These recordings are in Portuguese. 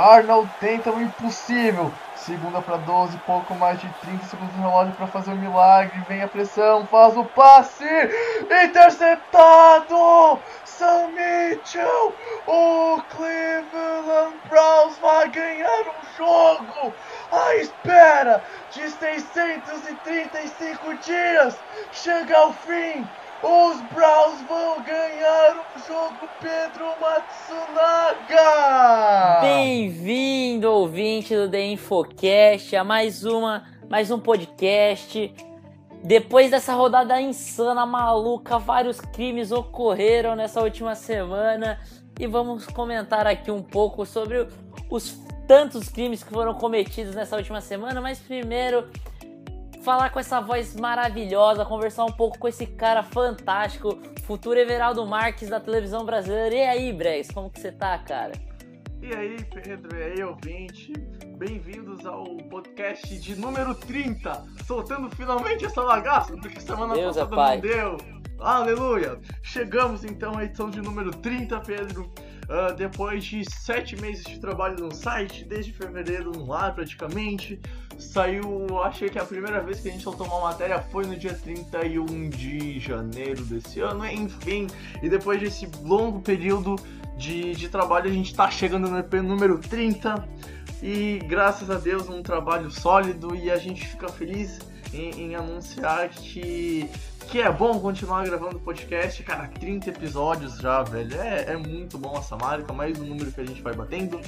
Darnold tenta o impossível. Segunda para 12, pouco mais de 30 segundos no relógio para fazer o milagre. Vem a pressão, faz o passe. Interceptado! Sam Mitchell! O Cleveland Browns vai ganhar o jogo! A espera de 635 dias chega ao fim! Os Browns vão ganhar o jogo, Pedro Matsunaga! Bem-vindo, ouvinte do The Infocast, a mais uma, mais um podcast. Depois dessa rodada insana, maluca, vários crimes ocorreram nessa última semana e vamos comentar aqui um pouco sobre os tantos crimes que foram cometidos nessa última semana, mas primeiro falar com essa voz maravilhosa, conversar um pouco com esse cara fantástico, futuro Everaldo Marques da televisão brasileira. E aí, Bregs, como que você tá, cara? E aí, Pedro, e aí, ouvinte? Bem-vindos ao podcast de número 30, soltando finalmente essa bagaça, porque semana Deus passada é não deu. Aleluia! Chegamos então à edição de número 30, Pedro. Uh, depois de sete meses de trabalho no site, desde fevereiro no ar praticamente, saiu, achei que a primeira vez que a gente soltou uma matéria foi no dia 31 de janeiro desse ano, enfim, e depois desse longo período de, de trabalho a gente está chegando no EP número 30 e graças a Deus um trabalho sólido e a gente fica feliz em, em anunciar que que é bom continuar gravando podcast, cara, 30 episódios já, velho. É, é muito bom essa marca, mais um número que a gente vai batendo.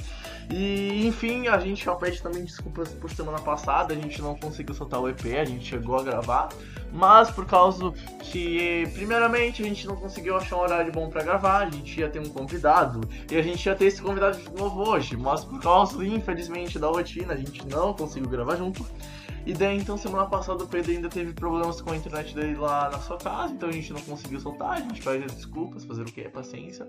E enfim, a gente já pede também desculpas por semana passada, a gente não conseguiu soltar o EP, a gente chegou a gravar, mas por causa que, primeiramente, a gente não conseguiu achar um horário bom para gravar, a gente ia ter um convidado, e a gente ia ter esse convidado de novo hoje, mas por causa, infelizmente, da rotina, a gente não conseguiu gravar junto. E daí, então, semana passada o Pedro ainda teve problemas com a internet dele lá na sua casa, então a gente não conseguiu soltar, a gente pede desculpas, fazer o que? Paciência.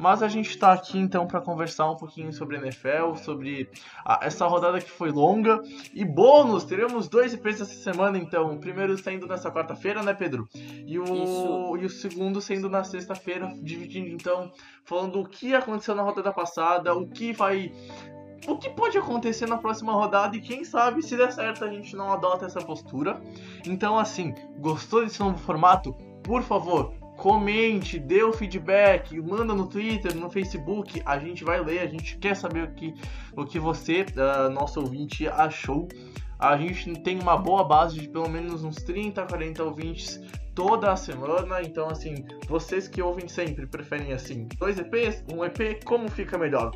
Mas a gente está aqui então para conversar um pouquinho sobre a NFL, sobre a, essa rodada que foi longa. E bônus, teremos dois EPs essa semana então. O primeiro saindo nessa quarta-feira, né, Pedro? E o, e o segundo sendo na sexta-feira, dividindo então, falando o que aconteceu na rodada passada, o que vai o que pode acontecer na próxima rodada e quem sabe se der certo a gente não adota essa postura. Então, assim, gostou desse novo formato? Por favor, comente, dê o feedback, manda no Twitter, no Facebook, a gente vai ler, a gente quer saber o que, o que você, uh, nosso ouvinte, achou. A gente tem uma boa base de pelo menos uns 30, 40 ouvintes toda a semana, então assim, vocês que ouvem sempre preferem assim, dois EPs, um EP, como fica melhor?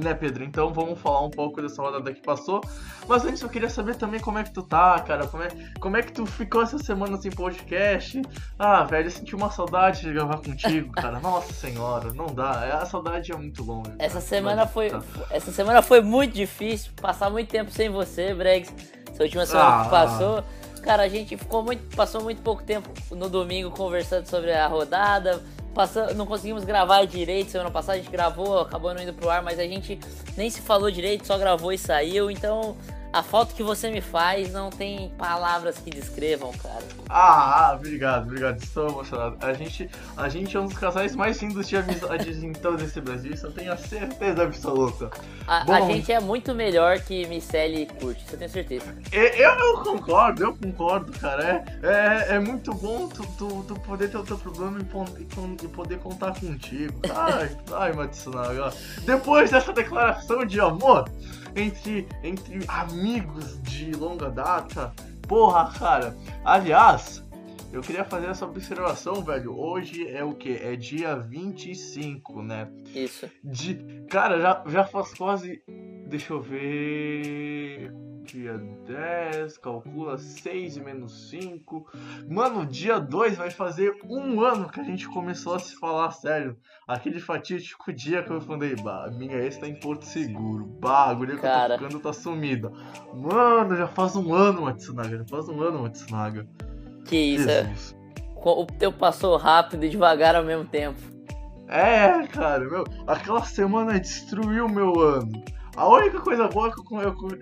Né, Pedro? Então vamos falar um pouco dessa rodada que passou. Mas antes eu queria saber também como é que tu tá, cara. Como é, como é que tu ficou essa semana sem podcast? Ah, velho, eu senti uma saudade de gravar contigo, cara. Nossa senhora, não dá. É, a saudade é muito longa. Essa semana foi. Tá. Essa semana foi muito difícil. Passar muito tempo sem você, Bregs. Essa última semana ah. que passou. Cara, a gente ficou muito. Passou muito pouco tempo no domingo conversando sobre a rodada Passa, não conseguimos gravar direito semana passada, a gente gravou, acabou não indo pro ar, mas a gente nem se falou direito, só gravou e saiu, então a falta que você me faz não tem palavras que descrevam, cara. Ah, obrigado, obrigado. Estou emocionado. A gente, a gente é um dos casais mais lindos de amizades em todo esse Brasil, isso eu tenho a certeza absoluta. A, Bom, a gente é muito melhor que Miceli e Kurt, isso eu tenho certeza. Eu, eu concordo, eu concordo, cara. É, é, é muito bom tu, tu, tu, poder ter o teu problema e, e poder contar contigo. Ai, ai, Matsunaga. Depois dessa declaração de amor entre, entre amigos de longa data. Porra, cara. Aliás, eu queria fazer essa observação, velho. Hoje é o que? É dia 25, né? Isso. De... Cara, já, já faz quase. Deixa eu ver dia 10, calcula 6 menos 5. Mano, dia 2 vai fazer um ano que a gente começou a se falar sério. Aquele fatídico dia que eu falei, bah, minha ex tá em Porto Seguro. Bah, a guria que eu tô ficando tá sumida. Mano, já faz um ano, Matsunaga. Já faz um ano, Matsunaga. Que isso, é. O teu passou rápido e devagar ao mesmo tempo. É, cara, meu, aquela semana destruiu meu ano. A única coisa boa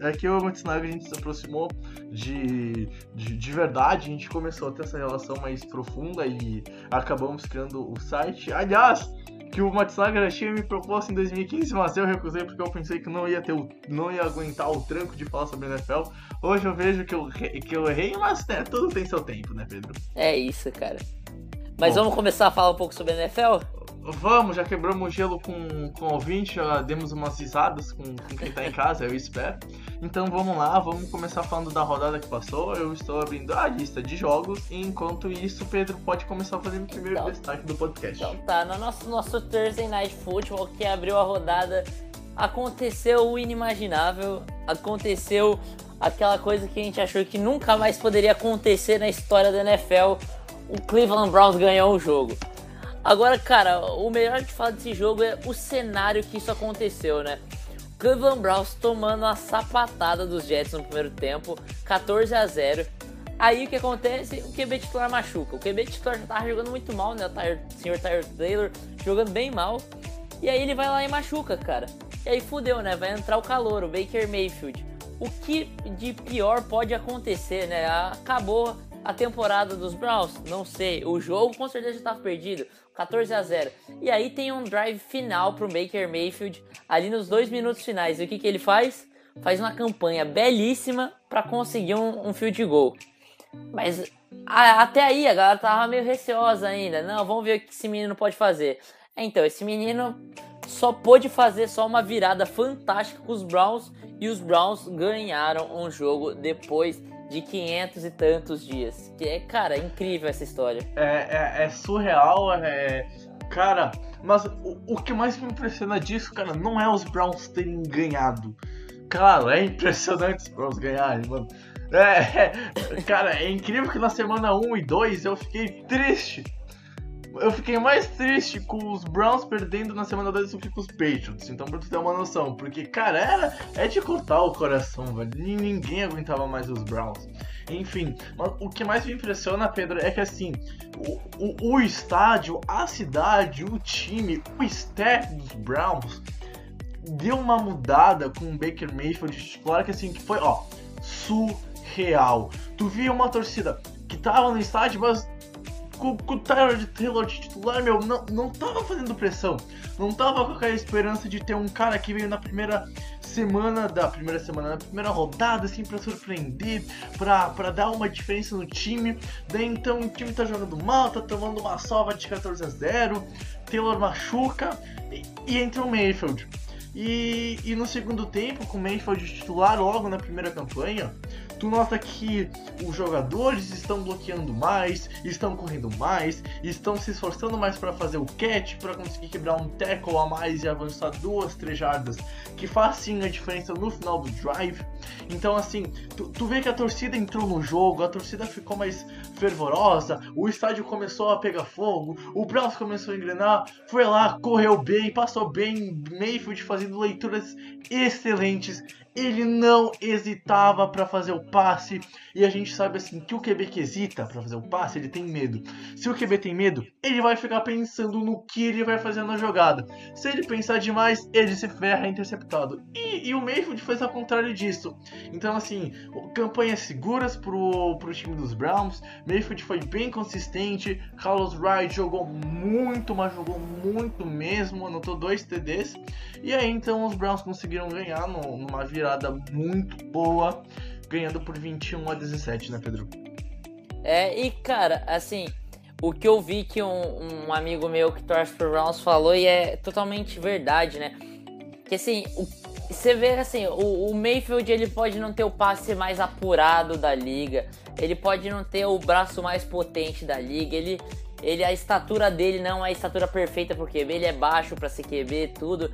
é que eu e o Matsunaga a gente se aproximou de, de, de, verdade, a gente começou a ter essa relação mais profunda e acabamos criando o site. Aliás, que o Matsunaga tinha me proposto em 2015, mas eu recusei porque eu pensei que não ia ter o, não ia aguentar o tranco de falar sobre NFL. Hoje eu vejo que eu, que eu errei, mas né, tudo tem seu tempo, né, Pedro? É isso, cara. Mas Bom, vamos começar a falar um pouco sobre NFL? Vamos, já quebramos o gelo com, com o ouvinte, já demos umas risadas com, com quem tá em casa, eu espero. Então vamos lá, vamos começar falando da rodada que passou. Eu estou abrindo a lista de jogos, e enquanto isso, Pedro pode começar fazendo o primeiro então, destaque do podcast. Então tá, no nosso, nosso Thursday Night Football que abriu a rodada, aconteceu o inimaginável, aconteceu aquela coisa que a gente achou que nunca mais poderia acontecer na história da NFL. O Cleveland Browns ganhou o jogo. Agora, cara, o melhor de falar desse jogo é o cenário que isso aconteceu, né? Cleveland Browns tomando a sapatada dos Jets no primeiro tempo, 14 a 0. Aí o que acontece? O QB titular machuca. O QB titular já tava jogando muito mal, né? O Sr. Tyler Taylor jogando bem mal. E aí ele vai lá e machuca, cara. E aí fudeu, né? Vai entrar o calor, o Baker Mayfield. O que de pior pode acontecer, né? Acabou a temporada dos Browns? Não sei. O jogo com certeza já estava perdido. 14 a 0. E aí tem um drive final pro Baker Mayfield ali nos dois minutos finais. E o que, que ele faz? Faz uma campanha belíssima para conseguir um, um field goal. Mas a, até aí a galera tava meio receosa ainda. Não, vamos ver o que esse menino pode fazer. Então, esse menino só pôde fazer só uma virada fantástica com os Browns e os Browns ganharam um jogo depois de 500 e tantos dias. Que é, cara, é incrível essa história. É, é, é surreal, é. Cara, mas o, o, que mais me impressiona disso, cara, não é os Browns terem ganhado. Claro, é impressionante os Browns ganharem, mano. É, cara, é incrível que na semana 1 e 2 eu fiquei triste eu fiquei mais triste com os Browns perdendo na semana 2 do que com os Patriots. Então, pra tu ter uma noção. Porque, cara, era, é de cortar o coração, velho. Ninguém aguentava mais os Browns. Enfim, o que mais me impressiona, Pedro, é que assim, o, o, o estádio, a cidade, o time, o staff dos Browns deu uma mudada com o Baker Mayfield titular que assim, que foi, ó, surreal. Tu via uma torcida que tava no estádio, mas com, com o Tyler Taylor de titular, meu, não, não tava fazendo pressão. Não tava com aquela esperança de ter um cara que veio na primeira semana da primeira semana, na primeira rodada, assim, pra surpreender, pra, pra dar uma diferença no time. Daí então o time tá jogando mal, tá tomando uma sova de 14 a 0, Taylor machuca e, e entra o Mayfield. E, e no segundo tempo, com o Mayfield titular logo na primeira campanha, tu nota que os jogadores estão bloqueando mais, estão correndo mais, estão se esforçando mais para fazer o catch, para conseguir quebrar um tackle a mais e avançar duas, três jardas, que faz sim a diferença no final do drive. Então, assim, tu, tu vê que a torcida entrou no jogo, a torcida ficou mais fervorosa, o estádio começou a pegar fogo, o Browns começou a engrenar, foi lá, correu bem, passou bem, Mayfield fazendo leituras excelentes ele não hesitava para fazer o passe. E a gente sabe assim que o QB que hesita para fazer o passe, ele tem medo. Se o QB tem medo, ele vai ficar pensando no que ele vai fazer na jogada. Se ele pensar demais, ele se ferra interceptado. E, e o Mayfield fez ao contrário disso. Então, assim, campanhas seguras pro, pro time dos Browns. Mayfield foi bem consistente. Carlos Wright jogou muito, mas jogou muito mesmo. Anotou dois TDs. E aí, então, os Browns conseguiram ganhar no, numa virada muito boa, ganhando por 21 a 17, né, Pedro? É, e cara, assim, o que eu vi que um, um amigo meu que torce pro Browns falou e é totalmente verdade, né? Que assim, o, você vê assim, o, o, Mayfield ele pode não ter o passe mais apurado da liga, ele pode não ter o braço mais potente da liga, ele, ele a estatura dele não é a estatura perfeita pro QB, ele é baixo para ser QB, tudo.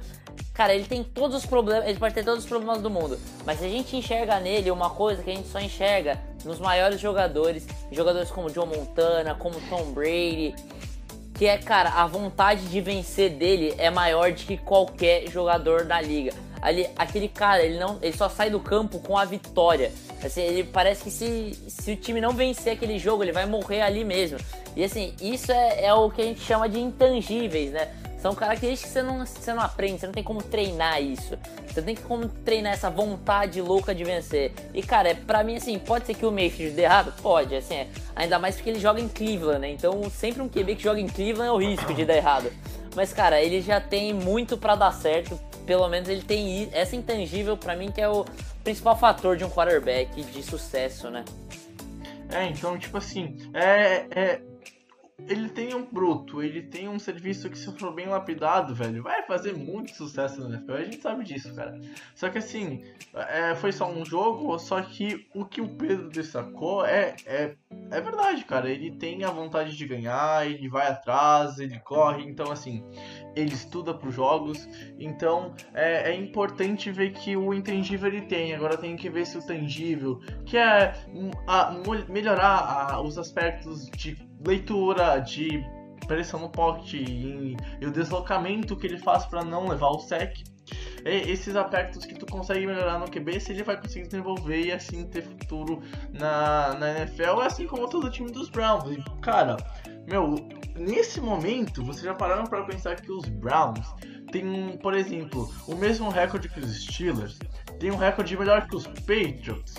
Cara, ele tem todos os problemas, ele pode ter todos os problemas do mundo, mas se a gente enxerga nele uma coisa que a gente só enxerga nos maiores jogadores, jogadores como John Montana, como Tom Brady, que é, cara, a vontade de vencer dele é maior do que qualquer jogador da liga. Ali, aquele cara, ele não, ele só sai do campo com a vitória. Assim, ele parece que se, se o time não vencer aquele jogo, ele vai morrer ali mesmo. E assim, isso é, é o que a gente chama de intangíveis, né? São características que você não, você não aprende, você não tem como treinar isso. Você tem que como treinar essa vontade louca de vencer. E cara, é, pra mim assim, pode ser que o Mayfield dê errado? Pode, assim, é, ainda mais porque ele joga em Cleveland, né? Então sempre um QB que joga em Cleveland é o risco de dar errado. Mas, cara, ele já tem muito para dar certo. Pelo menos ele tem essa intangível para mim que é o principal fator de um quarterback de sucesso, né? É, então, tipo assim, é, é, ele tem um bruto, ele tem um serviço que se for bem lapidado, velho, vai fazer muito sucesso no NFL, a gente sabe disso, cara. Só que assim, é, foi só um jogo, só que o que o Pedro destacou é, é, é verdade, cara. Ele tem a vontade de ganhar, ele vai atrás, ele corre, então assim, ele estuda para os jogos, então é, é, importante ver que o intangível ele tem, agora tem que ver se o tangível, que é a, melhorar a, os aspectos de leitura, de pressão no pocket e, e o deslocamento que ele faz para não levar o sec. esses aspectos que tu consegue melhorar no QB, se ele vai conseguir desenvolver e assim ter futuro na, na NFL, assim como todo o time dos Browns. E, cara, meu, nesse momento, vocês já pararam para pensar que os Browns têm, por exemplo, o mesmo recorde que os Steelers, tem um recorde melhor que os Patriots.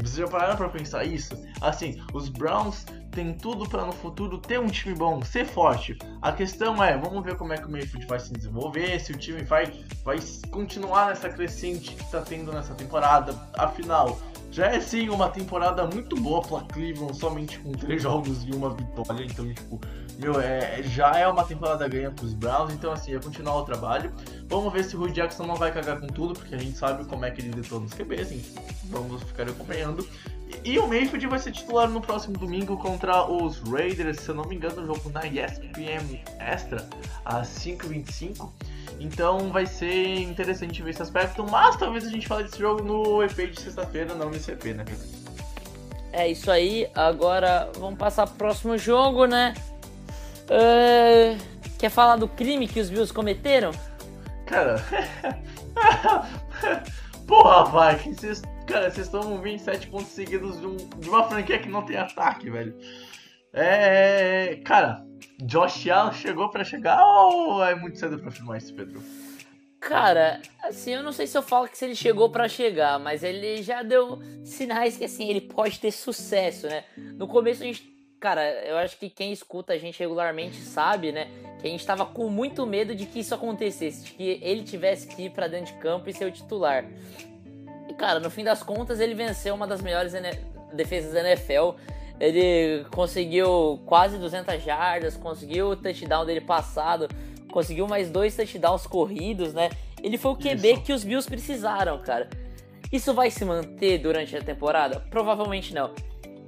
Vocês já pararam para pensar isso? Assim, os Browns tem tudo para no futuro ter um time bom, ser forte. A questão é, vamos ver como é que o Mayfield vai se desenvolver, se o time vai, vai continuar nessa crescente que está tendo nessa temporada. Afinal, já é sim uma temporada muito boa para Cleveland, somente com três jogos e uma vitória. Então, tipo, meu, é, já é uma temporada ganha para os Browns. Então, assim, é continuar o trabalho. Vamos ver se o Rui Jackson não vai cagar com tudo, porque a gente sabe como é que ele detona nos QBs. Enfim, vamos ficar acompanhando. E, o Mayfield vai ser titular no próximo domingo contra os Raiders, se eu não me engano, o jogo na ESPN Extra, às 5h25. Então vai ser interessante ver esse aspecto, mas talvez a gente fale desse jogo no EP de sexta-feira, não nesse EP, né? É isso aí, agora vamos passar pro próximo jogo, né? Uh, quer falar do crime que os Bills cometeram? Cara, porra, vai, vocês, cara, vocês tomam 27 pontos seguidos de, um, de uma franquia que não tem ataque, velho. É, cara, Josh Allen chegou para chegar ou é muito cedo para afirmar isso, Pedro? Cara, assim, eu não sei se eu falo que se ele chegou para chegar, mas ele já deu sinais que assim, ele pode ter sucesso, né? No começo a gente, cara, eu acho que quem escuta a gente regularmente sabe, né, que a gente tava com muito medo de que isso acontecesse, de que ele tivesse que ir para dentro de campo e ser o titular. Cara, no fim das contas ele venceu uma das melhores defesas da NFL ele conseguiu quase 200 jardas, conseguiu o touchdown dele passado, conseguiu mais dois touchdowns corridos, né? Ele foi o QB Isso. que os Bills precisaram, cara. Isso vai se manter durante a temporada? Provavelmente não.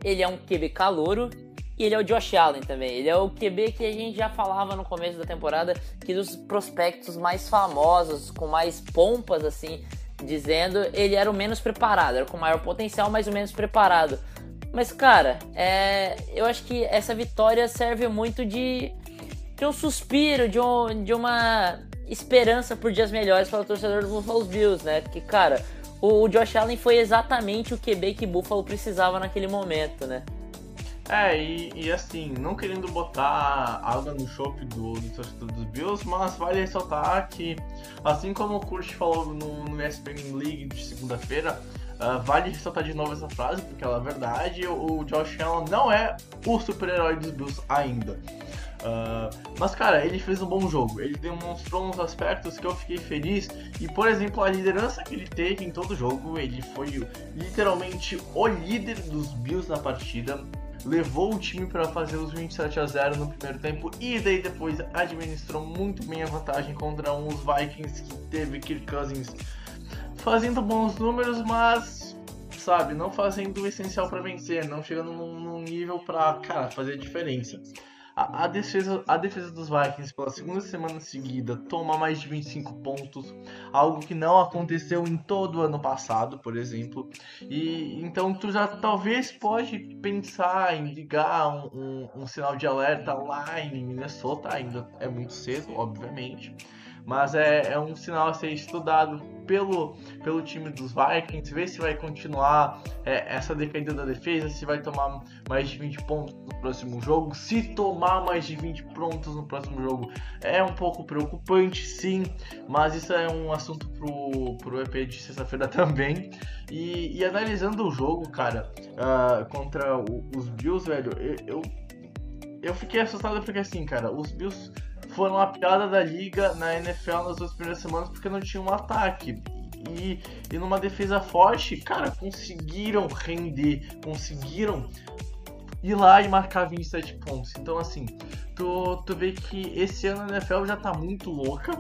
Ele é um QB calouro e ele é o Josh Allen também. Ele é o QB que a gente já falava no começo da temporada, que dos prospectos mais famosos, com mais pompas, assim, dizendo, ele era o menos preparado, era com maior potencial, mas o menos preparado. Mas, cara, é, eu acho que essa vitória serve muito de, de um suspiro, de, um, de uma esperança por dias melhores para o torcedor do Buffalo Bills, né? Porque, cara, o, o Josh Allen foi exatamente o QB que Buffalo precisava naquele momento, né? É, e, e, assim, não querendo botar água no chope do, do torcedor dos Bills, mas vale ressaltar que, assim como o Kurt falou no, no ESPN League de segunda-feira, Uh, vale ressaltar de novo essa frase, porque ela é verdade. O Josh Allen não é o super-herói dos Bills ainda. Uh, mas, cara, ele fez um bom jogo. Ele demonstrou uns aspectos que eu fiquei feliz. E, por exemplo, a liderança que ele teve em todo o jogo. Ele foi literalmente o líder dos Bills na partida. Levou o time para fazer os 27 a 0 no primeiro tempo. E daí depois administrou muito bem a vantagem contra uns Vikings que teve Kirk Cousins fazendo bons números, mas sabe, não fazendo o essencial para vencer, não chegando num, num nível para, cara, fazer a diferença. A, a, defesa, a defesa dos Vikings pela segunda semana seguida toma mais de 25 pontos, algo que não aconteceu em todo o ano passado, por exemplo. E então tu já talvez pode pensar em ligar um, um, um sinal de alerta lá em Minnesota, ainda é muito cedo, obviamente mas é, é um sinal a ser estudado pelo, pelo time dos Vikings, ver se vai continuar é, essa decaída da defesa, se vai tomar mais de 20 pontos no próximo jogo. Se tomar mais de 20 pontos no próximo jogo é um pouco preocupante, sim, mas isso é um assunto pro, pro EP de sexta-feira também. E, e, analisando o jogo, cara, uh, contra o, os Bills, velho, eu, eu, eu fiquei assustado porque assim, cara, os Bills foram a piada da liga na NFL nas duas primeiras semanas porque não tinha um ataque. E, e numa defesa forte, cara, conseguiram render, conseguiram ir lá e marcar 27 pontos. Então, assim, tu, tu vê que esse ano a NFL já tá muito louca.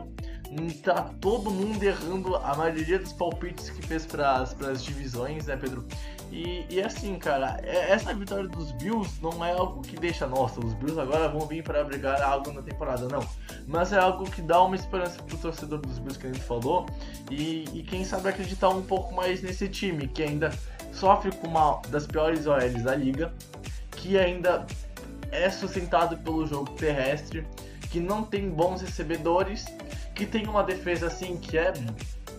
Tá todo mundo errando a maioria dos palpites que fez para as divisões, né, Pedro? E, e assim, cara, é, essa vitória dos Bills não é algo que deixa, nossa, os Bills agora vão vir para brigar algo na temporada, não. Mas é algo que dá uma esperança pro torcedor dos Bills que a gente falou. E, e quem sabe acreditar um pouco mais nesse time, que ainda sofre com uma das piores OLs da liga, que ainda é sustentado pelo jogo terrestre, que não tem bons recebedores que tem uma defesa assim que é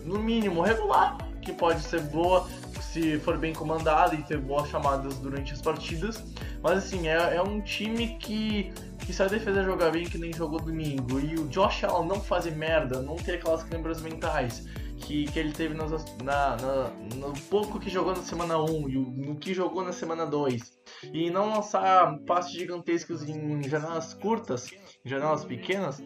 no mínimo regular, que pode ser boa se for bem comandada e ter boas chamadas durante as partidas. Mas assim, é, é um time que, que se a defesa jogar bem que nem jogou domingo e o Josh Allen não fazer merda, não ter aquelas câmeras mentais que, que ele teve nas, na, na, no pouco que jogou na semana 1 e no que jogou na semana 2 e não lançar passes gigantescos em janelas curtas, em janelas pequenas,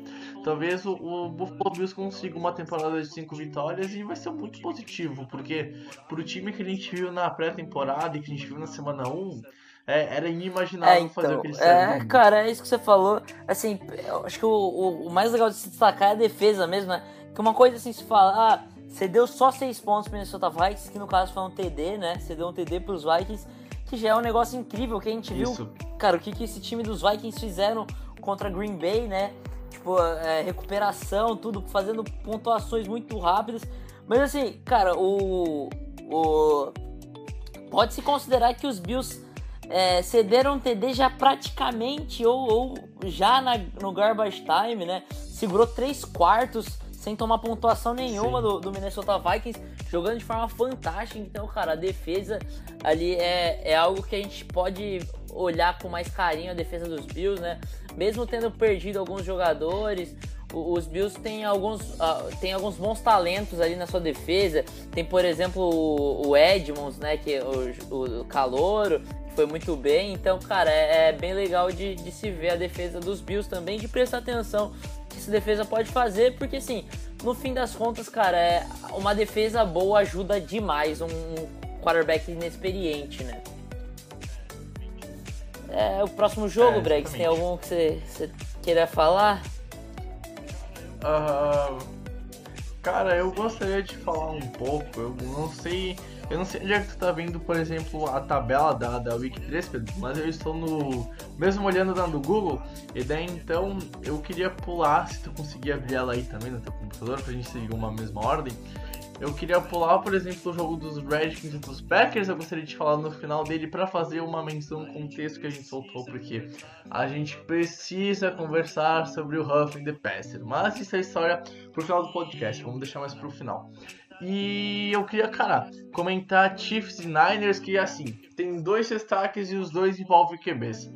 talvez o, o Buffalo Bills consiga uma temporada de 5 vitórias e vai ser muito positivo, porque pro time que a gente viu na pré-temporada e que a gente viu na semana 1, é, era inimaginável é, então, fazer o que eles É, cara, é isso que você falou. Assim, acho que o, o, o, mais legal de se destacar é a defesa mesmo, né? Que uma coisa assim se fala, ah, você deu só 6 pontos pro Minnesota Vikings, que no caso foi um TD, né? Você deu um TD pros Vikings, que já é um negócio incrível que a gente viu. Isso. Cara, o que, que esse time dos Vikings fizeram contra Green Bay, né? Tipo, é, recuperação, tudo, fazendo pontuações muito rápidas. Mas assim, cara, o. o Pode-se considerar que os Bills é, cederam TD já praticamente, ou, ou já na, no garbage time, né? Segurou três quartos sem tomar pontuação nenhuma do, do, Minnesota Vikings, jogando de forma fantástica. Então, cara, a defesa ali é, é algo que a gente pode olhar com mais carinho a defesa dos Bills, né? Mesmo tendo perdido alguns jogadores, os Bills têm alguns, uh, têm alguns bons talentos ali na sua defesa. Tem, por exemplo, o, o Edmonds, né? Que é o, o Calouro, que foi muito bem. Então, cara, é, é bem legal de, de se ver a defesa dos Bills também, de prestar atenção que essa defesa pode fazer, porque assim, no fim das contas, cara, é, uma defesa boa ajuda demais um quarterback inexperiente, né? É, o próximo jogo, é, Brex, tem algum que você, queira falar? Uh, cara, eu gostaria de falar um pouco, eu não sei eu não sei onde é que tu tá vendo, por exemplo, a tabela da, da Wiki 3, Pedro, mas eu estou no. Mesmo olhando na do Google, e daí então eu queria pular, se tu conseguir abrir ela aí também no teu computador, pra gente seguir uma mesma ordem. Eu queria pular, por exemplo, o jogo dos Redskins e dos Packers. Eu gostaria de falar no final dele para fazer uma menção com o texto que a gente soltou, porque a gente precisa conversar sobre o Huffing the Passer. Mas isso é história pro final do podcast, vamos deixar mais pro final. E eu queria, cara, comentar Chiefs e Niners que assim, tem dois destaques e os dois envolvem QBs.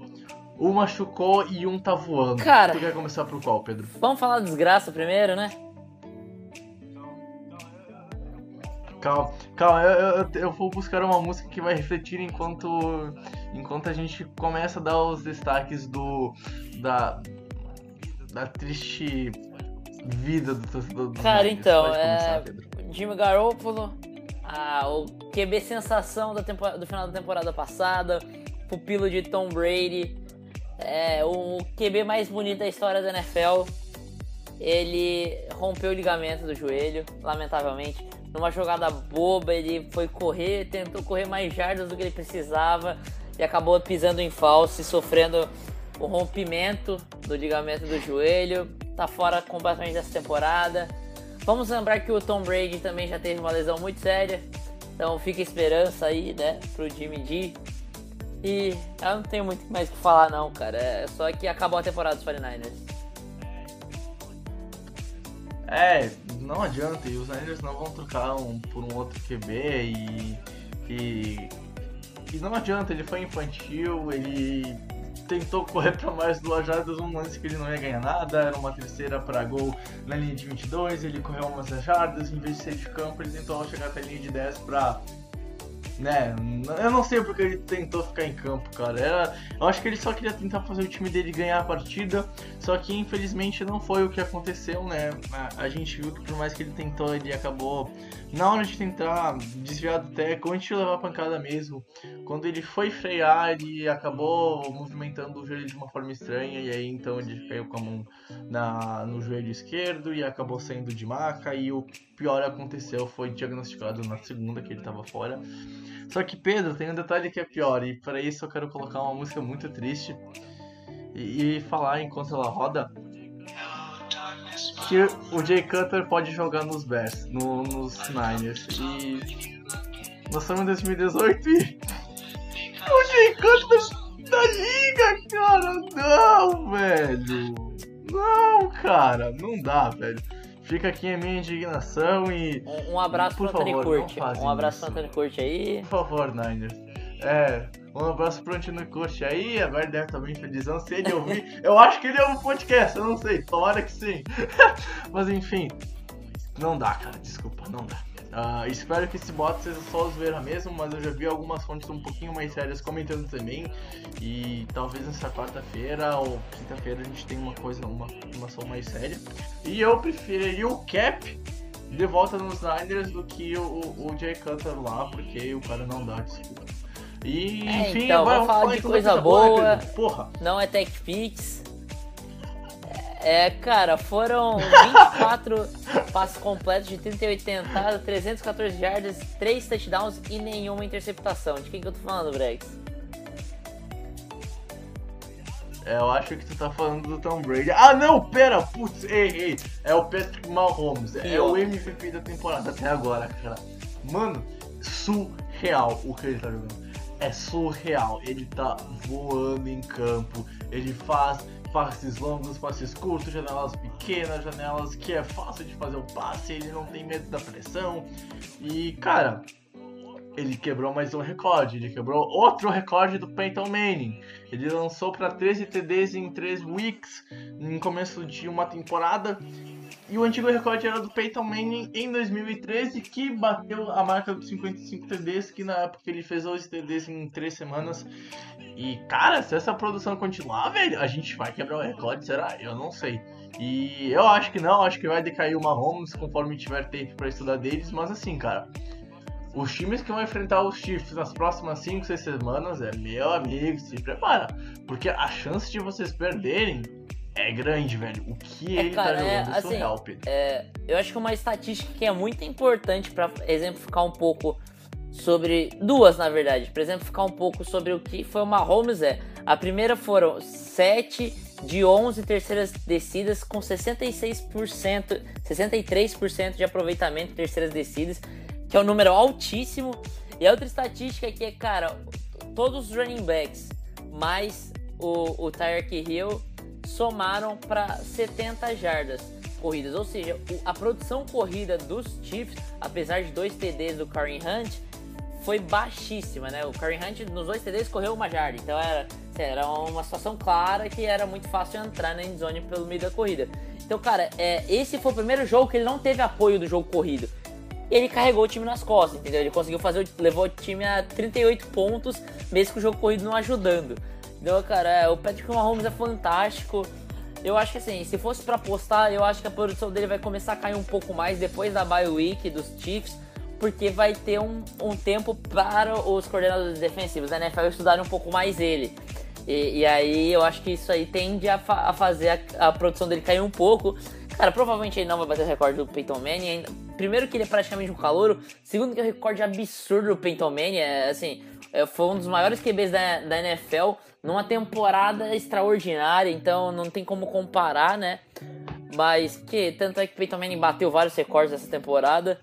Um machucou e um tá voando. Cara, tu quer começar por qual, Pedro? Vamos falar desgraça primeiro, né? Calma, calma, eu, eu, eu, vou buscar uma música que vai refletir enquanto, enquanto a gente começa a dar os destaques do da, da triste vida do torcedor do Cara, então, é. Jimmy Garoppolo, a, o QB sensação do final da temporada passada, pupilo de Tom Brady, é, o QB mais bonito da história da NFL. Ele rompeu o ligamento do joelho, lamentavelmente. Numa jogada boba, ele foi correr, tentou correr mais jardas do que ele precisava e acabou pisando em falso e sofrendo o rompimento do ligamento do joelho. Tá fora completamente dessa temporada. Vamos lembrar que o Tom Brady também já teve uma lesão muito séria. Então fica esperança aí, né, pro Jimmy G. E eu não tenho muito mais o que falar não, cara. É só que acabou a temporada dos 49ers. É, não adianta, e os Niners não vão trocar um por um outro QB e, e, e não adianta, ele foi infantil, ele tentou correr para mais duas jardas, um lance que ele não ia ganhar nada, era uma terceira para gol na linha de 22, ele correu umas jardas, em vez de ser de campo, ele tentou chegar até a linha de 10 para né? Eu não sei porque ele tentou ficar em campo, cara. Era, eu acho que ele só queria tentar fazer o time dele ganhar a partida, só que infelizmente não foi o que aconteceu, né? A, a gente viu que por mais que ele tentou, ele acabou na hora de tentar desviar do teco, antes de levar a pancada mesmo. Quando ele foi frear, ele acabou movimentando o joelho de uma forma estranha e aí então ele caiu com a mão na, no joelho esquerdo e acabou saindo de maca e o pior aconteceu, foi diagnosticado na segunda que ele estava fora. Só que Pedro, tem um detalhe que é pior, e para isso eu quero colocar uma música muito triste e, e falar enquanto ela roda que o Jay Cutler pode jogar nos Bears, no, nos Niners. E nós estamos em 2018 e o Jay Cutler da liga, cara, não, velho. Não, cara, não dá, velho. Fica aqui a minha indignação e. Um, um abraço pro Anthony Curti. Um abraço pro Anthony Curti aí. Por favor, Niners. É, um abraço pro Antônio Curti aí, agora deve estar bem felizão se ele ouvir. eu acho que ele ouve o podcast, eu não sei, tomara que sim. Mas enfim, não dá, cara, desculpa, não dá. Uh, espero que esse bot seja só zoeira mesmo, mas eu já vi algumas fontes um pouquinho mais sérias comentando também. E talvez nessa quarta-feira ou quinta-feira a gente tenha uma coisa, uma informação mais séria. E eu preferiria o Cap de volta nos Niners do que o, o, o Jay Cutler lá, porque o cara não dá, desculpa. E é, enfim, então, vai, vamos falar de coisa, coisa boa. Porra. Não é Tech Pix. É, cara, foram 24 passes completos de 38 tentados, 314 yardas, 3 touchdowns e nenhuma interceptação. De quem que eu tô falando, Brex? É, eu acho que tu tá falando do Tom Brady. Ah, não, pera, putz, ei, ei. É o Patrick Mahomes. É, é o MVP da temporada até agora, cara. Mano, surreal o que ele tá jogando. É surreal. Ele tá voando em campo. Ele faz passes longos, passes curtos, janelas pequenas, janelas que é fácil de fazer o passe, ele não tem medo da pressão. E, cara, ele quebrou mais um recorde, ele quebrou outro recorde do Peyton Manning. Ele lançou para 13 TDs em 3 weeks, no começo de uma temporada. E o antigo recorde era do Peyton Manning em 2013, que bateu a marca dos 55 TDs, que na época ele fez 11 TDs em 3 semanas. E, cara, se essa produção continuar, velho, a gente vai quebrar o recorde, será? Eu não sei. E eu acho que não, acho que vai decair o Mahomes conforme tiver tempo para estudar deles, mas assim, cara, os times que vão enfrentar os Chiefs nas próximas 5, 6 semanas é meu amigo, se prepara. Porque a chance de vocês perderem é grande, velho. O que é, ele tá cara, tá jogando é, assim, surreal, É, eu acho que uma estatística que é muito importante para exemplificar um pouco sobre. Duas, na verdade. Para exemplificar um pouco sobre o que foi o Mahomes é. A primeira foram 7 de 11 terceiras descidas com 66%, 63% de aproveitamento em terceiras descidas, que é um número altíssimo. E a outra estatística que é, cara, todos os running backs mais o, o Tyreek Hill somaram para 70 jardas corridas. Ou seja, a produção corrida dos Chiefs, apesar de dois TDs do Kareem Hunt, foi baixíssima, né? O Kareem Hunt nos dois TDs correu uma jarda, então era, era uma situação clara que era muito fácil entrar na endzone pelo meio da corrida. Então, cara, é, esse foi o primeiro jogo que ele não teve apoio do jogo corrido. Ele carregou o time nas costas, entendeu? Ele conseguiu fazer, levou o time a 38 pontos, mesmo com o jogo corrido não ajudando. Então, cara, é, o Patrick Mahomes é fantástico. Eu acho que assim, se fosse para apostar, eu acho que a produção dele vai começar a cair um pouco mais depois da bye week dos Chiefs, porque vai ter um, um tempo para os coordenadores defensivos da NFL estudarem um pouco mais ele. E, e aí eu acho que isso aí tende a, fa a fazer a, a, produção dele cair um pouco. Cara, provavelmente ele não vai bater o recorde do Peyton Manning. Ainda. Primeiro que ele é praticamente um calouro. Segundo que o recorde absurdo do Peyton Manning. É, assim, é, foi um dos maiores QBs da, da NFL numa temporada extraordinária, então não tem como comparar, né? Mas que tanto é que Peyton Manning bateu vários recordes essa temporada.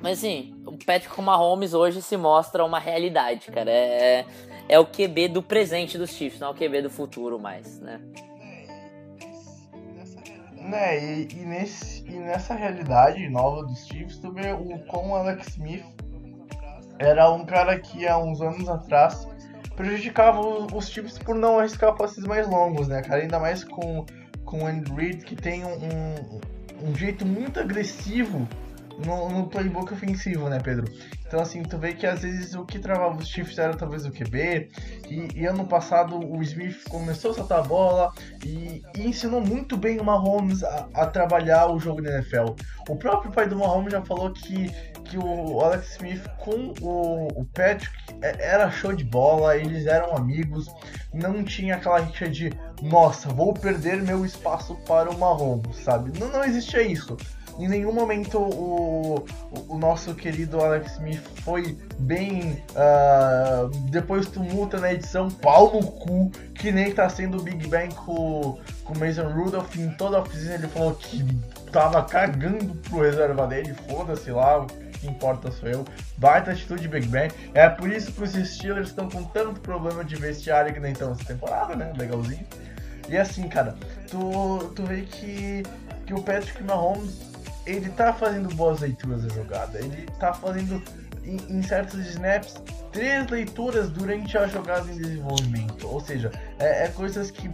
Mas assim, o Patrick Mahomes hoje se mostra uma realidade, cara. É, é o QB do presente dos Chiefs, não é o QB do futuro mais, né? Né, e, e, nesse, e nessa realidade nova dos Chiefs, tu vê o, como o Alex Smith era um cara que há uns anos atrás prejudicava os times por não arriscar passes mais longos, né, cara? Ainda mais com, com o Andy Reid, que tem um, um, um jeito muito agressivo no, no playbook ofensivo, né, Pedro? Então, assim, tu vê que às vezes o que travava os Chiefs era talvez o QB, e, e ano passado o Smith começou a soltar a bola e, e ensinou muito bem o Mahomes a, a, trabalhar o jogo da NFL. O próprio pai do Mahomes já falou que, que o Alex Smith com o, o Patrick é, era show de bola, eles eram amigos, não tinha aquela rixa de nossa, vou perder meu espaço para o Mahomes, sabe? Não, não existia isso em nenhum momento o, o, nosso querido Alex Smith foi bem. Uh, depois tumulta na edição, pau no cu, que nem tá sendo o Big Bang com, com o Mason Rudolph. Em toda a oficina ele falou que tava cagando pro reserva dele, foda-se lá, o que importa sou eu. Baita atitude Big Bang. É por isso que os Steelers estão com tanto problema de vestiário que nem estão essa temporada, né? Legalzinho. E assim, cara, tu, tu vê que, que o Patrick Mahomes ele tá fazendo boas leituras da jogada. Ele tá fazendo, em, em certos snaps, três leituras durante a jogada em desenvolvimento. Ou seja, é, é coisas que,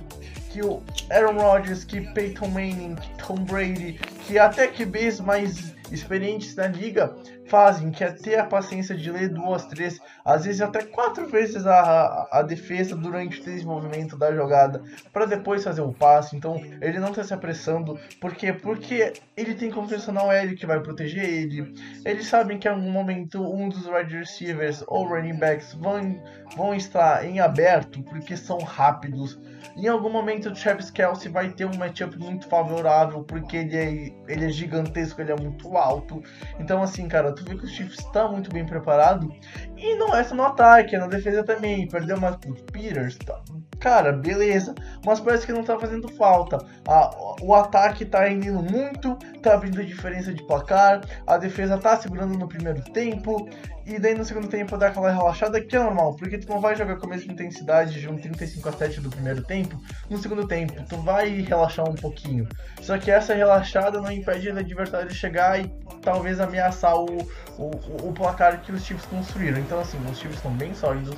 que o Aaron Rodgers, que Peyton Manning, que Tom Brady, que até QBs mais experientes na liga fazem, que é ter a paciência de ler duas, três, às vezes até quatro vezes a, a defesa durante o desenvolvimento da jogada, para depois fazer o passe. Então ele não está se apressando, por quê? Porque ele tem confiança na OL que vai proteger ele. Eles sabem que em algum momento um dos wide receivers ou running backs vão, vão estar em aberto, porque são rápidos. Em algum momento o Travis Kelsey vai ter um matchup muito favorável, porque ele é, ele é gigantesco, ele é muito alto. Então assim, cara, tu vê que o Chiefs está muito bem preparado. E não é só no ataque, é na defesa também. Perdeu mais pro Peters, tá? Cara, beleza. Mas parece que não tá fazendo falta. A, o ataque tá indo muito, tá abrindo diferença de placar. A defesa tá segurando no primeiro tempo. E daí no segundo tempo dá aquela relaxada que é normal, porque tu não vai jogar com a mesma intensidade de um 35 a 7 do primeiro tempo no segundo tempo, tu vai relaxar um pouquinho. Só que essa relaxada não impede o adversário chegar e talvez ameaçar o, o, o placar que os Chiefs construíram. Então assim, os Chiefs estão bem sólidos,